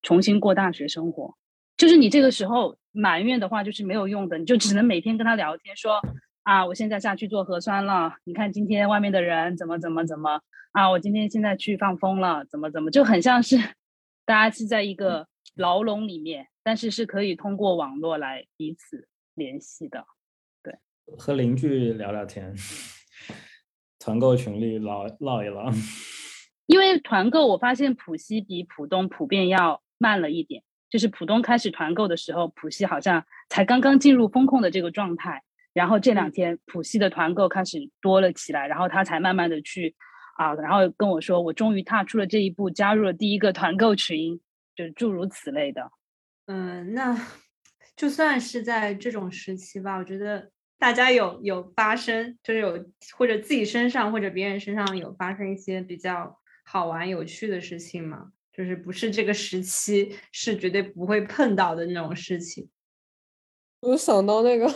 重新过大学生活。就是你这个时候埋怨的话，就是没有用的，你就只能每天跟他聊天说啊，我现在下去做核酸了，你看今天外面的人怎么怎么怎么啊，我今天现在去放风了，怎么怎么，就很像是大家是在一个牢笼里面，但是是可以通过网络来彼此联系的。对和邻居聊聊天，<laughs> 团购群里唠唠一唠。<laughs> 因为团购，我发现浦西比浦东普遍要慢了一点，就是浦东开始团购的时候，浦西好像才刚刚进入风控的这个状态，然后这两天浦西的团购开始多了起来，然后他才慢慢的去啊，然后跟我说，我终于踏出了这一步，加入了第一个团购群，就是诸如此类的。嗯，那就算是在这种时期吧，我觉得大家有有发生，就是有或者自己身上或者别人身上有发生一些比较好玩有趣的事情吗？就是不是这个时期是绝对不会碰到的那种事情。我就想到那个，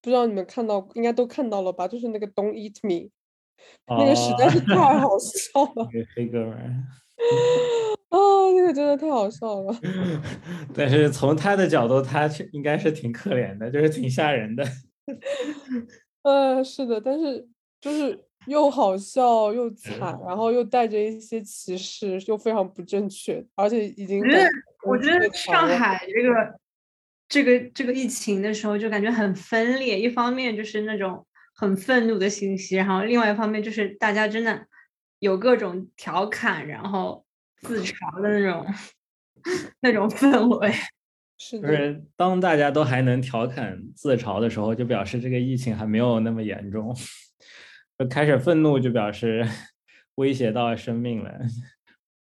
不知道你们看到，应该都看到了吧？就是那个 Don't Eat Me，<laughs> 那个实在是太好笑了 <laughs> 那个黑哥们儿。啊！那个真的太好笑了。<laughs> 但是从他的角度，他是应该是挺可怜的，就是挺吓人的。呃，是的，但是就是又好笑又惨，然后又带着一些歧视，又非常不正确，而且已经我觉得，我觉得上海这个这个这个疫情的时候，就感觉很分裂。一方面就是那种很愤怒的信息，然后另外一方面就是大家真的有各种调侃，然后自嘲的那种 <laughs> 那种氛围。是的，就是当大家都还能调侃自嘲的时候，就表示这个疫情还没有那么严重。就开始愤怒，就表示 <laughs> 威胁到生命了。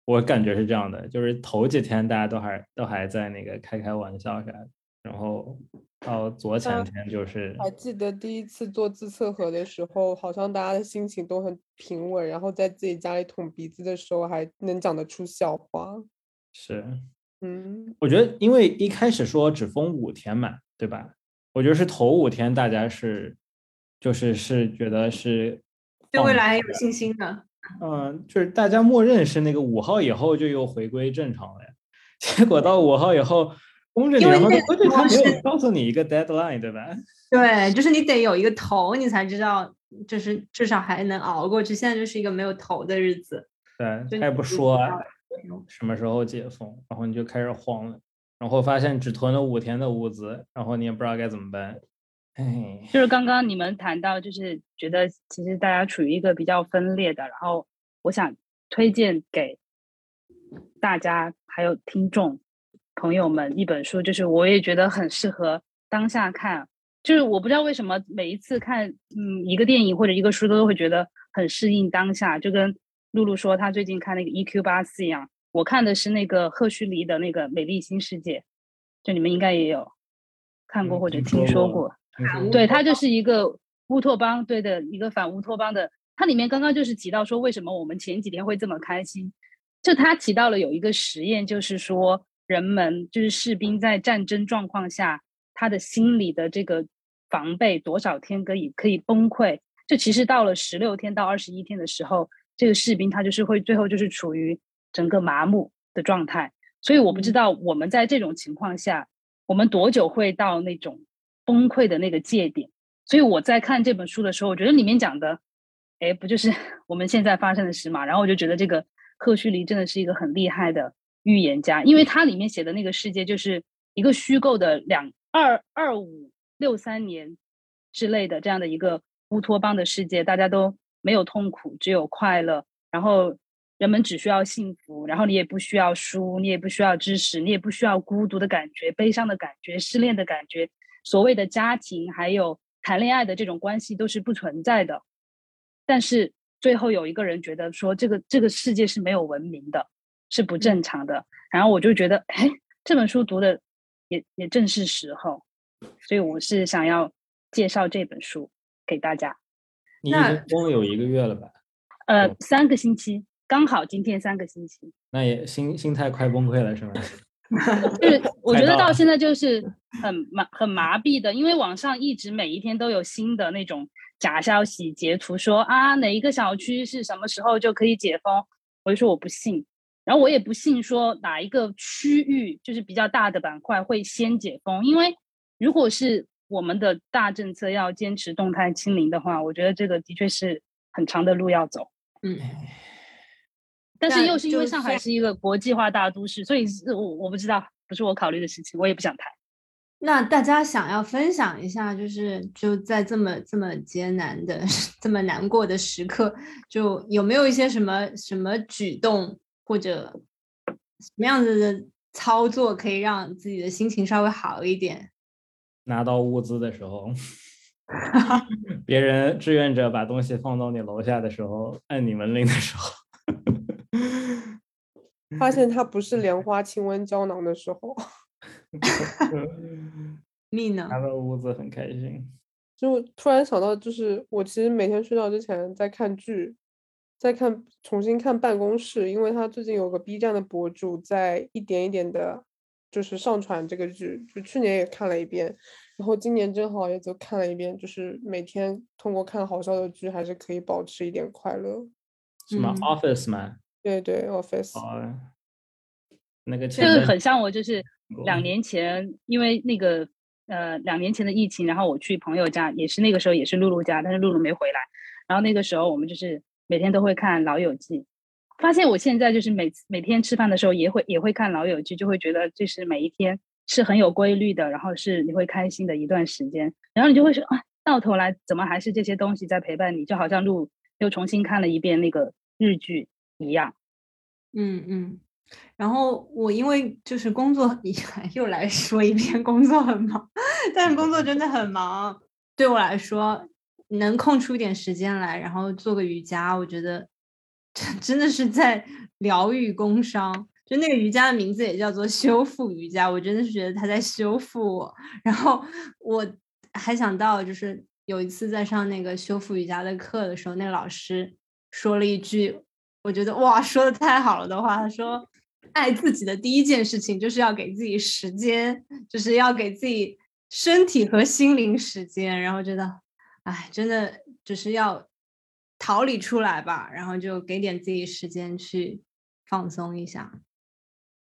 我感觉是这样的，就是头几天大家都还都还在那个开开玩笑啥的，然后到昨前嗯天就是还记得第一次做自测核的时候，好像大家的心情都很平稳，然后在自己家里捅鼻子的时候还能讲得出笑话。是，嗯，我觉得因为一开始说只封五天嘛，对吧？我觉得是头五天大家是就是是觉得是对未来很有信心的。嗯，就是大家默认是那个五号以后就又回归正常了呀，<laughs> 结果到五号以后，公证因为然后那个关键他没有告诉你一个 deadline，对吧？<laughs> 对，就是你得有一个头，你才知道，就是至少还能熬过去。现在就是一个没有头的日子。对，他也不说道什么时候解封，然后你就开始慌了，然后发现只囤了五天的物资，然后你也不知道该怎么办。哎，就是刚刚你们谈到，就是觉得其实大家处于一个比较分裂的，然后我想推荐给大家还有听众朋友们一本书，就是我也觉得很适合当下看。就是我不知道为什么每一次看嗯一个电影或者一个书都会觉得很适应当下，就跟露露说她最近看那个 EQ 八四一样。我看的是那个赫胥黎的那个《美丽新世界》，就你们应该也有看过嗯或者听听说过。对，它就是一个乌托邦，对的，一个反乌托邦的。它里面刚刚就是提到说，为什么我们前几天会这么开心？就他提到了有一个实验，就是说人们就是士兵在战争状况下，他的心理的这个防备多少天可以可以崩溃？就其实到了十六天到二十一天的时候，这个士兵他就是会最后就是处于整个麻木的状态。所以我不知道我们在这种情况下，我们多久会到那种崩溃的那个界点？所以我在看这本书的时候，我觉得里面讲的，哎，不就是 <laughs> 我们现在发生的事嘛？然后我就觉得这个赫胥黎真的是一个很厉害的预言家，因为他里面写的那个世界就是一个虚构的两二二五六三年之类的这样的一个乌托邦的世界，大家都没有痛苦，只有快乐，然后人们只需要幸福，然后你也不需要书，你也不需要知识，你也不需要孤独的感觉、悲伤的感觉、失恋的感觉，所谓的家庭还有谈恋爱的这种关系都是不存在的。但是最后有一个人觉得说，这个这个世界是没有文明的，是不正常的。然后我就觉得，哎，这本书读的也也正是时候，所以我是想要介绍这本书给大家。你已那经有一个月了吧？呃哦，三个星期，刚好今天三个星期。那也心心态快崩溃了是吗？<laughs> <laughs> 就是我觉得到现在。就是很麻很麻痹的，因为网上一直每一天都有新的那种假消息截图说啊哪一个小区是什么时候就可以解封，我就说我不信，然后我也不信说哪一个区域就是比较大的板块会先解封，因为如果是我们的大政策要坚持动态清零的话，我觉得这个的确是很长的路要走。嗯，但是又是因为上海是一个国际化大都市，所以是我我不知道，不是我考虑的事情，我也不想谈。那大家想要分享一下，就是就在这么这么艰难的、<laughs> 这么难过的时刻，就有没有一些什么什么举动或者什么样子的操作可以让自己的心情稍微好一点。拿到物资的时候，<laughs> 别人志愿者把东西放到你楼下的时候，按你门铃的时候，发现它不是莲花清瘟胶囊的时候，<laughs> 蜜呢？<laughs> 拿到屋子很开心。就突然想到，就是我其实每天睡觉之前在看剧，在看重新看《办公室》，因为他最近有个 B 站的博主在一点一点的，就是上传这个剧，就去年也看了一遍，然后今年正好也就看了一遍，就是每天通过看好笑的剧，还是可以保持一点快乐。什么嗯 Office 吗？对对，Office，哦，那个这前面个很像我，就是两年前，因为那个呃两年前的疫情，然后我去朋友家，也是那个时候也是露露家，但是露露没回来。然后那个时候我们就是每天都会看《老友记》，发现我现在就是每次每天吃饭的时候也会也会看《老友记》，就会觉得就是每一天是很有规律的，然后是你会开心的一段时间，然后你就会说啊，到头来怎么还是这些东西在陪伴你，就好像露又重新看了一遍那个日剧一样。嗯嗯。然后我因为就是工作，<laughs> 又来说一遍，工作很忙，但是工作真的很忙。对我来说，能空出点时间来，然后做个瑜伽，我觉得 <laughs> 真的是在疗愈工伤。就那个瑜伽的名字也叫做修复瑜伽，我真的是觉得他在修复我。然后我还想到，就是有一次在上那个修复瑜伽的课的时候，那个老师说了一句，我觉得哇，说的太好了的话，他说。爱自己的第一件事情就是要给自己时间，就是要给自己身体和心灵时间，然后觉得，哎，真的就是要逃离出来吧，然后就给点自己时间去放松一下。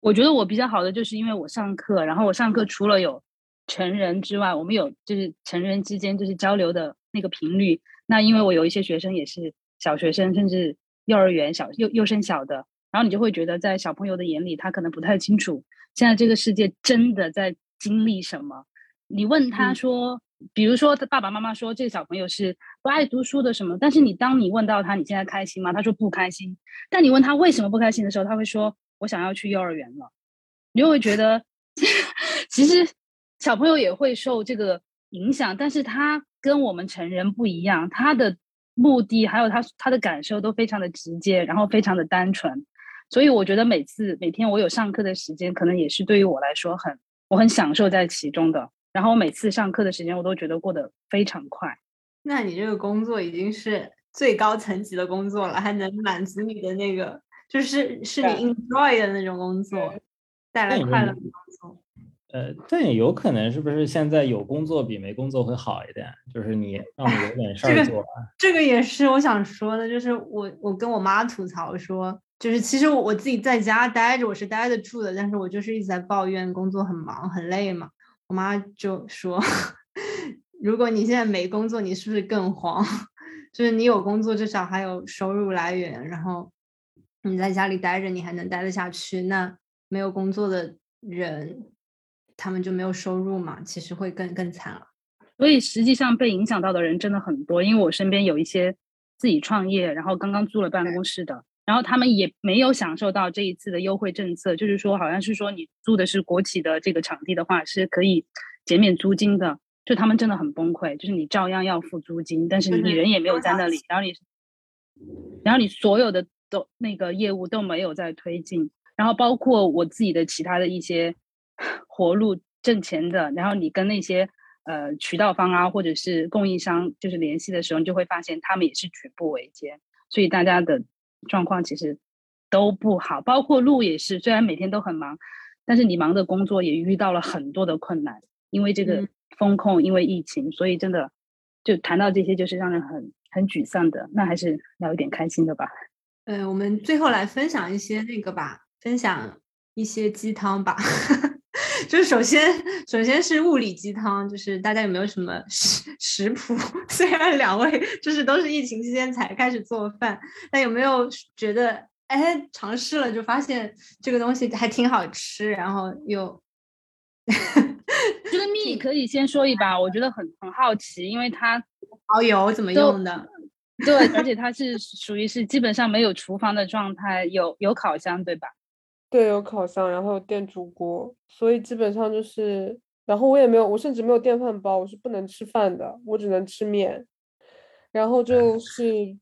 我觉得我比较好的就是因为我上课，然后我上课除了有成人之外，我们有就是成人之间就是交流的那个频率。那因为我有一些学生也是小学生，甚至幼儿园小幼幼升小的。然后你就会觉得，在小朋友的眼里，他可能不太清楚现在这个世界真的在经历什么。你问他说，嗯、比如说他爸爸妈妈说这个小朋友是不爱读书的什么，但是你当你问到他你现在开心吗？他说不开心。但你问他为什么不开心的时候，他会说我想要去幼儿园了。你就会觉得，<laughs> 其实小朋友也会受这个影响，但是他跟我们成人不一样，他的目的还有他他的感受都非常的直接，然后非常的单纯。所以我觉得每次每天我有上课的时间，可能也是对于我来说很我很享受在其中的。然后我每次上课的时间，我都觉得过得非常快。那你这个工作已经是最高层级的工作了，还能满足你的那个，就是是你 enjoy 的那种工作，带来快乐的工作。呃，但也有可能是不是现在有工作比没工作会好一点？就是你让我有 <laughs> 点事儿做、啊这个。这个也是我想说的，就是我我跟我妈吐槽说。就是其实我我自己在家待着，我是待得住的，但是我就是一直在抱怨工作很忙很累嘛。我妈就说，<laughs> 如果你现在没工作，你是不是更慌？<laughs> 就是你有工作，至少还有收入来源，然后你在家里待着，你还能待得下去。那没有工作的人，他们就没有收入嘛，其实会更更惨了。所以实际上被影响到的人真的很多，因为我身边有一些自己创业，然后刚刚租了办公室的。然后他们也没有享受到这一次的优惠政策，就是说，好像是说你租的是国企的这个场地的话，是可以减免租金的。就他们真的很崩溃，就是你照样要付租金，但是你人也没有在那里，然后你，然后你所有的都那个业务都没有在推进，然后包括我自己的其他的一些活路挣钱的，然后你跟那些呃渠道方啊或者是供应商就是联系的时候，你就会发现他们也是举步维艰，所以大家的。状况其实都不好，包括路也是，虽然每天都很忙，但是你忙的工作也遇到了很多的困难，因为这个风控，因为疫情，所以真的就谈到这些，就是让人很很沮丧的。那还是聊一点开心的吧。呃，我们最后来分享一些那个吧，分享一些鸡汤吧。就是首先，首先是物理鸡汤，就是大家有没有什么食食谱？<laughs> 虽然两位就是都是疫情期间才开始做饭，但有没有觉得哎尝试了就发现这个东西还挺好吃，然后又这个蜜可以先说一把，我觉得很很好奇，因为它蚝油怎么用的？<laughs> 对，而且它是属于是基本上没有厨房的状态，有有烤箱对吧？对，有烤箱，然后有电煮锅，所以基本上就是，然后我也没有，我甚至没有电饭煲，我是不能吃饭的，我只能吃面，然后就 <laughs> 是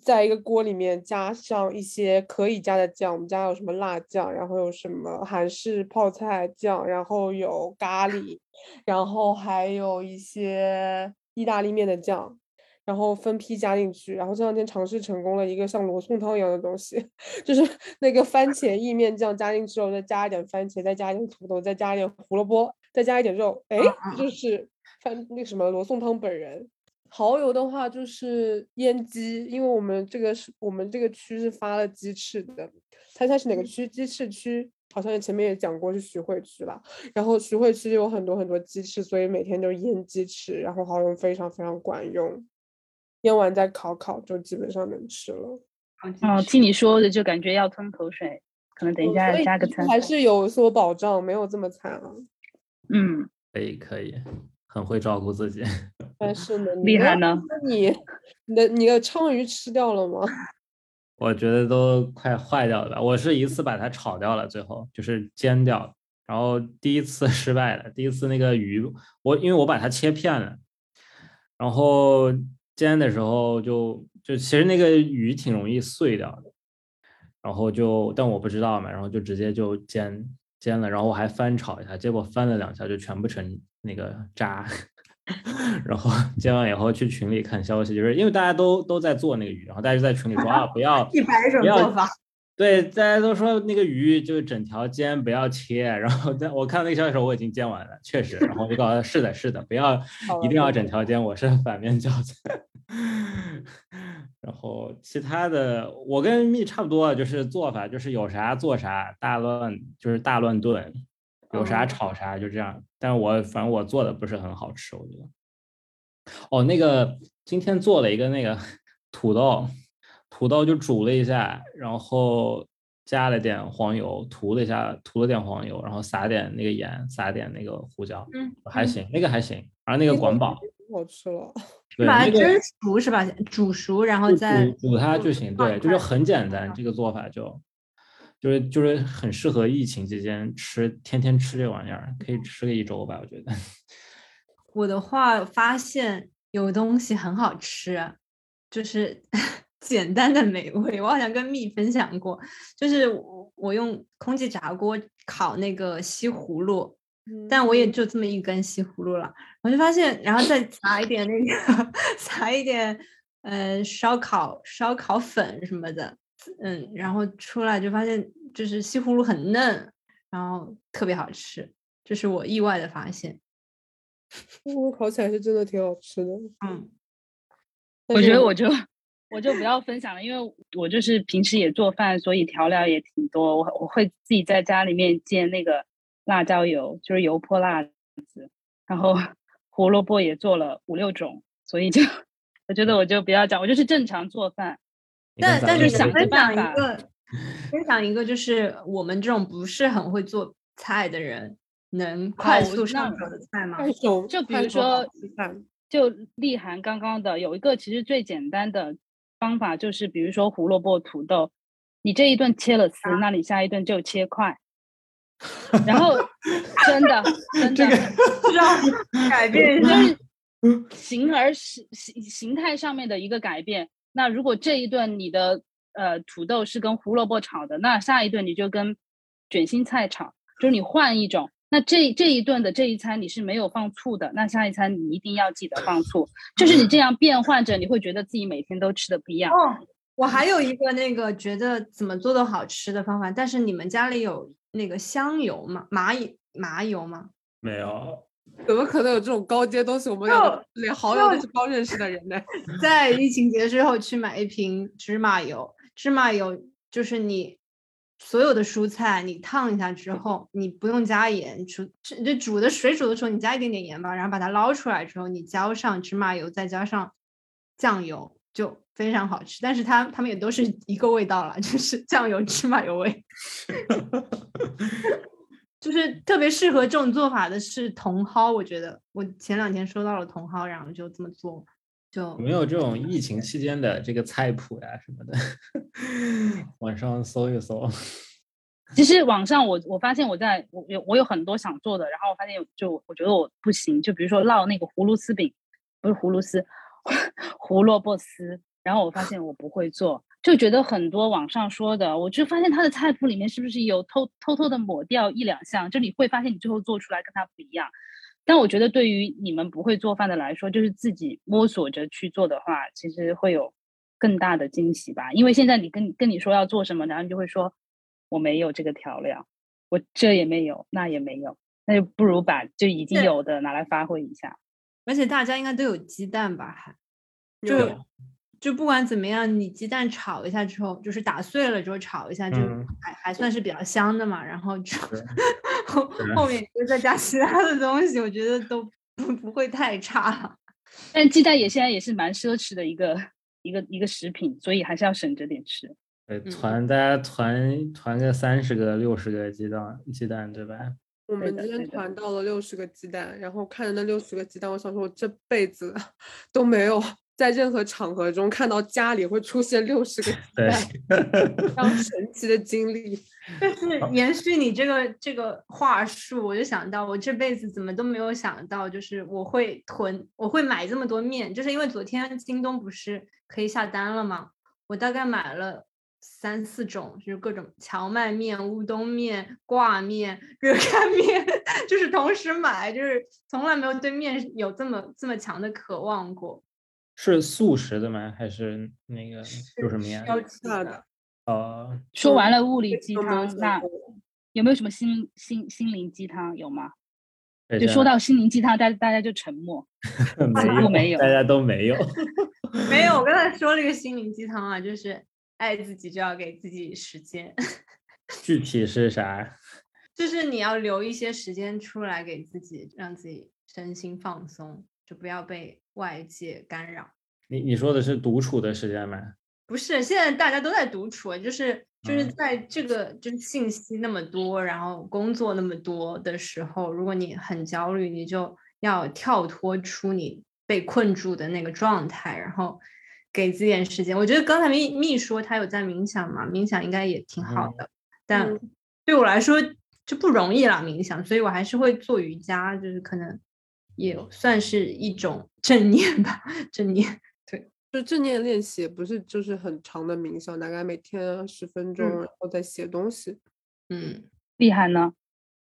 在一个锅里面加上一些可以加的酱，我们家有什么辣酱，然后有什么韩式泡菜酱，然后有咖喱，然后还有一些意大利面的酱。然后分批加进去，然后这两天尝试成功了一个像罗宋汤一样的东西，<laughs> 就是那个番茄意面酱加进去之后，再加一点番茄，再加一点土豆，再加一点胡萝卜，再加一点肉，哎，就是番那个什么罗宋汤本人。蚝油的话就是腌鸡，因为我们这个是我们这个区是发了鸡翅的，猜猜是哪个区？鸡翅区好像前面也讲过是徐汇区吧。然后徐汇区有很多很多鸡翅，所以每天都腌鸡翅，然后蚝油非常非常管用。腌完再烤烤，就基本上能吃了。哦，听你说的就感觉要吞口水，可能等一下加个餐。其实还是有所保障，没有这么惨啊。嗯，可以可以，很会照顾自己。<laughs> 但是呢，<laughs> 你的厉害呢。那你你的你的鲳鱼吃掉了吗？<laughs> 我觉得都快坏掉了。我是一次把它炒掉了，最后就是煎掉。然后第一次失败了，第一次那个鱼，我因为我把它切片了，然后煎的时候就就其实那个鱼挺容易碎掉的，然后就但我不知道嘛，然后就直接就煎煎了，然后我还翻炒一下，结果翻了两下就全部成那个渣。<laughs> 然后煎完以后去群里看消息，就是因为大家都都在做那个鱼，然后大家就在群里说啊，不要 <laughs> 一百种不要做法，对，大家都说那个鱼就是整条煎，不要切。然后在我看那个消息的时候，我已经煎完了，确实。然后我就告诉他，是的，是的，不要一定要整条煎，我是反面教材。<laughs> 然后其他的，我跟蜜差不多，就是做法就是有啥做啥，大乱就是大乱炖，有啥哦炒啥，就这样。但是我反正我做的不是很好吃，我觉得。哦，那个今天做了一个那个 <laughs> 土豆，土豆就煮了一下，然后加了点黄油，涂了一下，涂了点黄油，然后撒点那个盐，撒点那个胡椒，嗯，还行，那个还行。然后那个管饱，挺好吃了。把它蒸熟是吧？煮熟，然后再煮煮它就行，对，就是很简单，这个做法就就是就是很适合疫情期间吃，天天吃这玩意儿，可以吃个一周吧，我觉得。<laughs> 我的话发现有东西很好吃，就是简单的美味。我好像跟蜜分享过，就是我我用空气炸锅烤那个西葫芦，但我也就这么一根西葫芦了，我就发现，然后再撒一点那个 <laughs> 撒一点嗯烧烤烧烤粉什么的，嗯，然后出来就发现就是西葫芦很嫩，然后特别好吃，这是我意外的发现。西葫芦烤起来是真的挺好吃的。嗯，我觉得我就我就不要分享了，因为我就是平时也做饭，所以调料也挺多。我我会自己在家里面煎那个辣椒油，就是油泼辣子，然后 <laughs> 胡萝卜也做了五六种，所以就我觉得我就不要讲，我就是正常做饭。但但是想着分享一办法个，分享一个就是我们这种不是很会做菜的人能快速上手的菜吗？就比如说就立涵刚刚的有一个其实最简单的方法，就是比如说胡萝卜、土豆，你这一顿切了丝，那你下一顿就切块。<laughs> 然后 <laughs> 真的真的需要改变一就下。是 <laughs> 形而形形形态上面的一个改变。那如果这一顿你的呃土豆是跟胡萝卜炒的，那下一顿你就跟卷心菜炒，就是你换一种。那这这一顿的这一餐你是没有放醋的，那下一餐你一定要记得放醋。<laughs> 就是你这样变换着，你会觉得自己每天都吃的不一样。哦，我还有一个那个觉得怎么做都好吃的方法，但是你们家里有那个香油吗？麻油麻油吗？没有，怎么可能有这种高阶东西？我们有连好友都是刚认识的人呢。在疫情结束后去买一瓶芝麻油，芝麻油就是你所有的蔬菜你烫一下之后，你不用加盐，煮就煮的水煮的时候你加一点点盐吧，然后把它捞出来之后，你浇上芝麻油，再加上酱油，就非常好吃。但是它它们也都是一个味道了，就是酱油芝麻油味。就是特别适合这种做法的是茼蒿，我觉得我前两天收到了茼蒿，然后就这么做，就有没有这种疫情期间的这个菜谱呀什么的？<laughs> 网上搜一搜。<laughs> 其实网上我我发现我在我有我有很多想做的，然后我发现就我觉得我不行，就比如说烙那个葫芦丝饼，不是葫芦丝，<laughs> 胡萝卜丝，然后我发现我不会做，就觉得很多网上说的，我就发现他的菜谱里面是不是有偷偷偷的抹掉一两项，就你会发现你最后做出来跟它不一样。但我觉得对于你们不会做饭的来说，就是自己摸索着去做的话，其实会有更大的惊喜吧。因为现在你跟跟你说要做什么，然后你就会说我没有这个调料，我这也没有，那也没有，那就不如把就已经有的拿来发挥一下。而且大家应该都有鸡蛋吧？还有就就不管怎么样，你鸡蛋炒一下之后，就是打碎了之后炒一下，就嗯还、还算是比较香的嘛。然后就后后面就再加其他的东西，我觉得都不不会太差。<laughs> 但鸡蛋也现在也是蛮奢侈的一个一个一个食品，所以还是要省着点吃。对，嗯团大家团团个三十个、六十个鸡蛋鸡蛋，对吧？我们今天团到了六十个鸡蛋，然后看着那六十个鸡蛋，我想说，我这辈子 <laughs> 都没有在任何场合中看到家里会出现六十个鸡对蛋，<laughs> 非常神奇的经历。但是延续你这个这个话术，我就想到我这辈子怎么都没有想到，就是我会囤，我会买这么多面，就是因为昨天京东不是可以下单了吗？我大概买了三四种，就是各种荞麦面、乌冬面、挂面、<laughs> 热干面，就是同时买，就是从来没有对面有这么这么强的渴望过。是素食的吗？还是那个就是面？要吃大的呃，说完了物理鸡汤，那有没有什么心心心灵鸡汤？有吗？就说到心灵鸡汤，大大家就沉默。<laughs> 没有，没有大家都没有。<laughs> 没有，我 <laughs> 刚才说了一个心灵鸡汤啊，就是爱自己就要给自己时间。具体是啥？就是你要留一些时间出来给自己，让自己身心放松，就不要被外界干扰。你你说的是独处的时间吗？不是，现在大家都在独处，就是就是嗯在这个就是信息那么多，然后工作那么多的时候，如果你很焦虑，你就要跳脱出你被困住的那个状态，然后给自己点时间。我觉得刚才蜜蜜说他有在冥想嘛，冥想应该也挺好嗯的，但嗯对我来说就不容易啦，冥想，所以我还是会做瑜伽，就是可能也算是一种 <laughs> 正念吧，正念。<laughs> 对就正念练习，不是就是很长的冥想，大概每天十分钟，嗯然后再写东西。嗯厉害呢？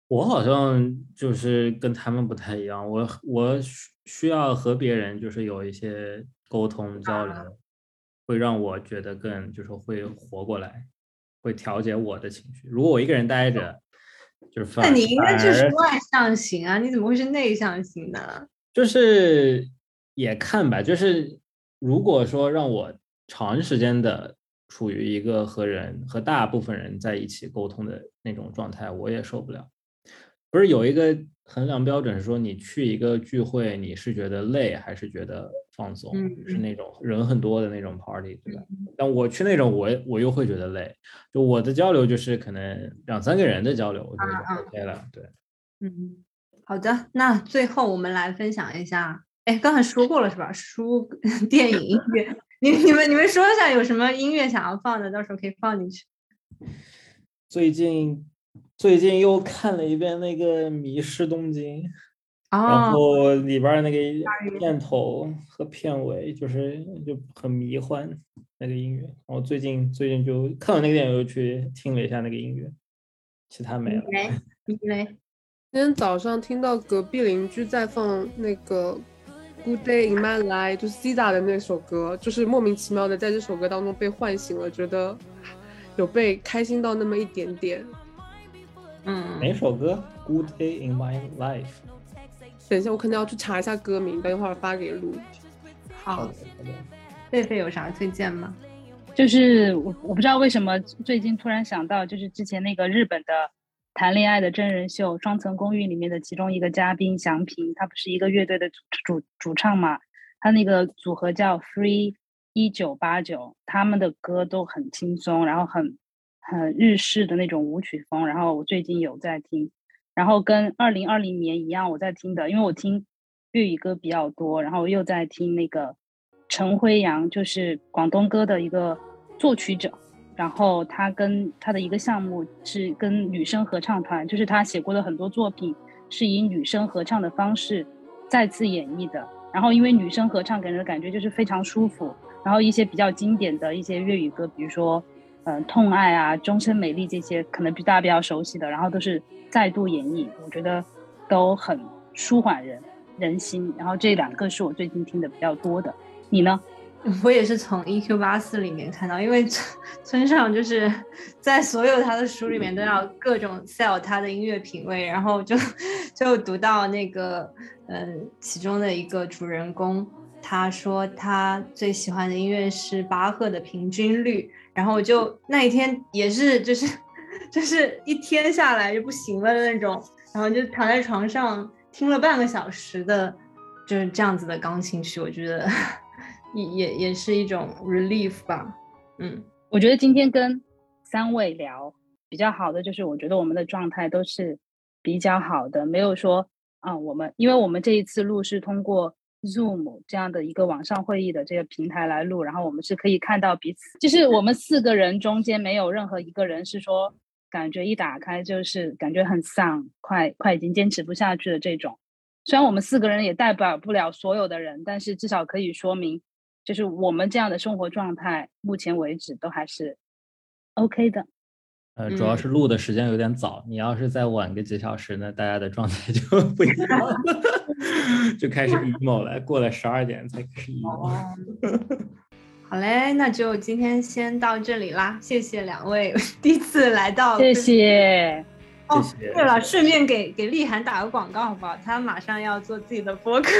我好像就是跟他们不太一样，我我需需要和别人就是有一些沟通交流，会让我觉得更就是会活过来，会调节我的情绪。如果我一个人待着，就是那你应该就是外向型啊，你怎么会是内向型呢？就是也看吧，就是如果说让我长时间的处于一个和人和大部分人在一起沟通的那种状态，我也受不了。不是有一个衡量标准是说，你去一个聚会，你是觉得累还是觉得放松？是那种人很多的那种 party，对吧？但我去那种，我我又会觉得累。就我的交流就是可能两三个人的交流，我觉得啊就 OK 了。对，嗯，好的，那最后我们来分享一下，哎，刚才说过了是吧？书、<laughs> 电影、音乐，你你们你们说一下有什么音乐想要放的，到时候可以放进去。最近最近又看了一遍那个《迷失东京》，然哦，后里边儿那个片头和片尾就是就很迷幻那个音乐。然后最近最近就看完那个电影，又去听了一下那个音乐，其他没了。你嘞，你嘞，今天早上听到隔壁邻居在放那个《Good Day in My Life》，就是 SZA 的那首歌，就是莫名其妙的在这首歌当中被唤醒了，觉得有被开心到那么一点点。嗯，哪首歌？Good Day in My Life。等一下，我可能要去查一下歌名，等一会儿发给露。好的，好的。狒狒有啥推荐吗？就是我我不知道为什么最近突然想到，就是之前那个日本的谈恋爱的真人秀《双层公寓》里面的其中一个嘉宾祥平，他不是一个乐队的主主主唱嘛？他那个组合叫 Free 一九八九，他们的歌都很轻松，然后很很日式的那种舞曲风。然后我最近有在听，然后跟二零二零年一样，我在听的，因为我听粤语歌比较多，然后又在听那个陈辉阳，就是广东歌的一个作曲者。然后他跟他的一个项目是跟女生合唱团，就是他写过的很多作品是以女生合唱的方式再次演绎的。然后因为女生合唱给人的感觉就是非常舒服，然后一些比较经典的一些粤语歌，比如说痛爱啊、终身美丽这些，可能比大家比较熟悉的，然后都是再度演绎，我觉得都很舒缓人人心。然后这两个是我最近听的比较多的，你呢？<laughs> 我也是从 EQ 八四里面看到，因为村村上就是在所有他的书里面都要各种 sell 他的音乐品味，然后就就读到那个呃其中的一个主人公，他说他最喜欢的音乐是巴赫的平均律，然后我就那一天也是就是 <laughs> 就是一天下来就不行了的那种，然后就躺在床上听了半个小时的，就是这样子的钢琴曲，我觉得。也也也是一种 relief 吧，嗯，我觉得今天跟三位聊比较好的，就是我觉得我们的状态都是比较好的，没有说啊，我们因为我们这一次录是通过 Zoom 这样的一个网上会议的这个平台来录，然后我们是可以看到彼此，就是我们四个人中间没有任何一个人是说感觉一打开就是感觉很丧，快快已经坚持不下去的这种。虽然我们四个人也代表不了所有的人，但是至少可以说明。就是我们这样的生活状态，目前为止都还是 OK 的。呃，主要是录的时间有点早，你要是再晚个几小时呢，大家的状态 <laughs> 就不一样了，<laughs> 就开始 emo 了。过了十二点才开始 emo。<laughs> 好嘞，那就今天先到这里啦，谢谢两位第一次来到，谢谢。哦，对了，顺便给给丽涵打个广告好不好？她马上要做自己的播客。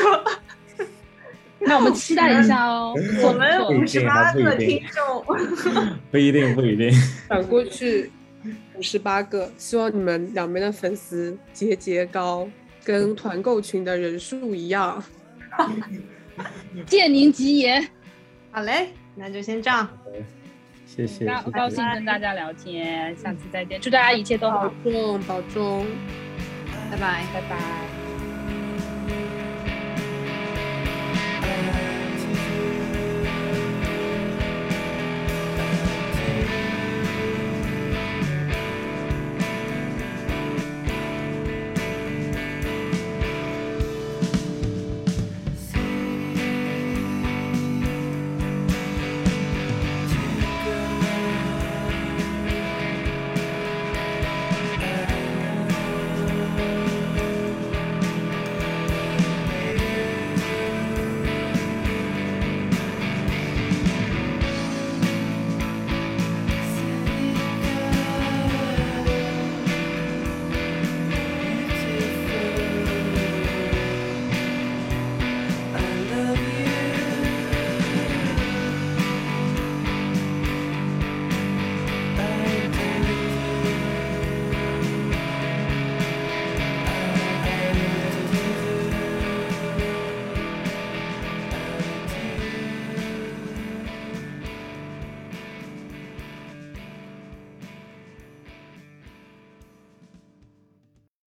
那我们期待一下哦。我们五十八个听众，不一定，不一定。转过去五十八个，希望你们两边的粉丝节节高，跟团购群的人数一样。<laughs> 借您吉言，好嘞，那就先这样，谢谢。高兴跟大家聊天，下次再见，祝大家一切都好保，重，保重。拜拜。拜拜。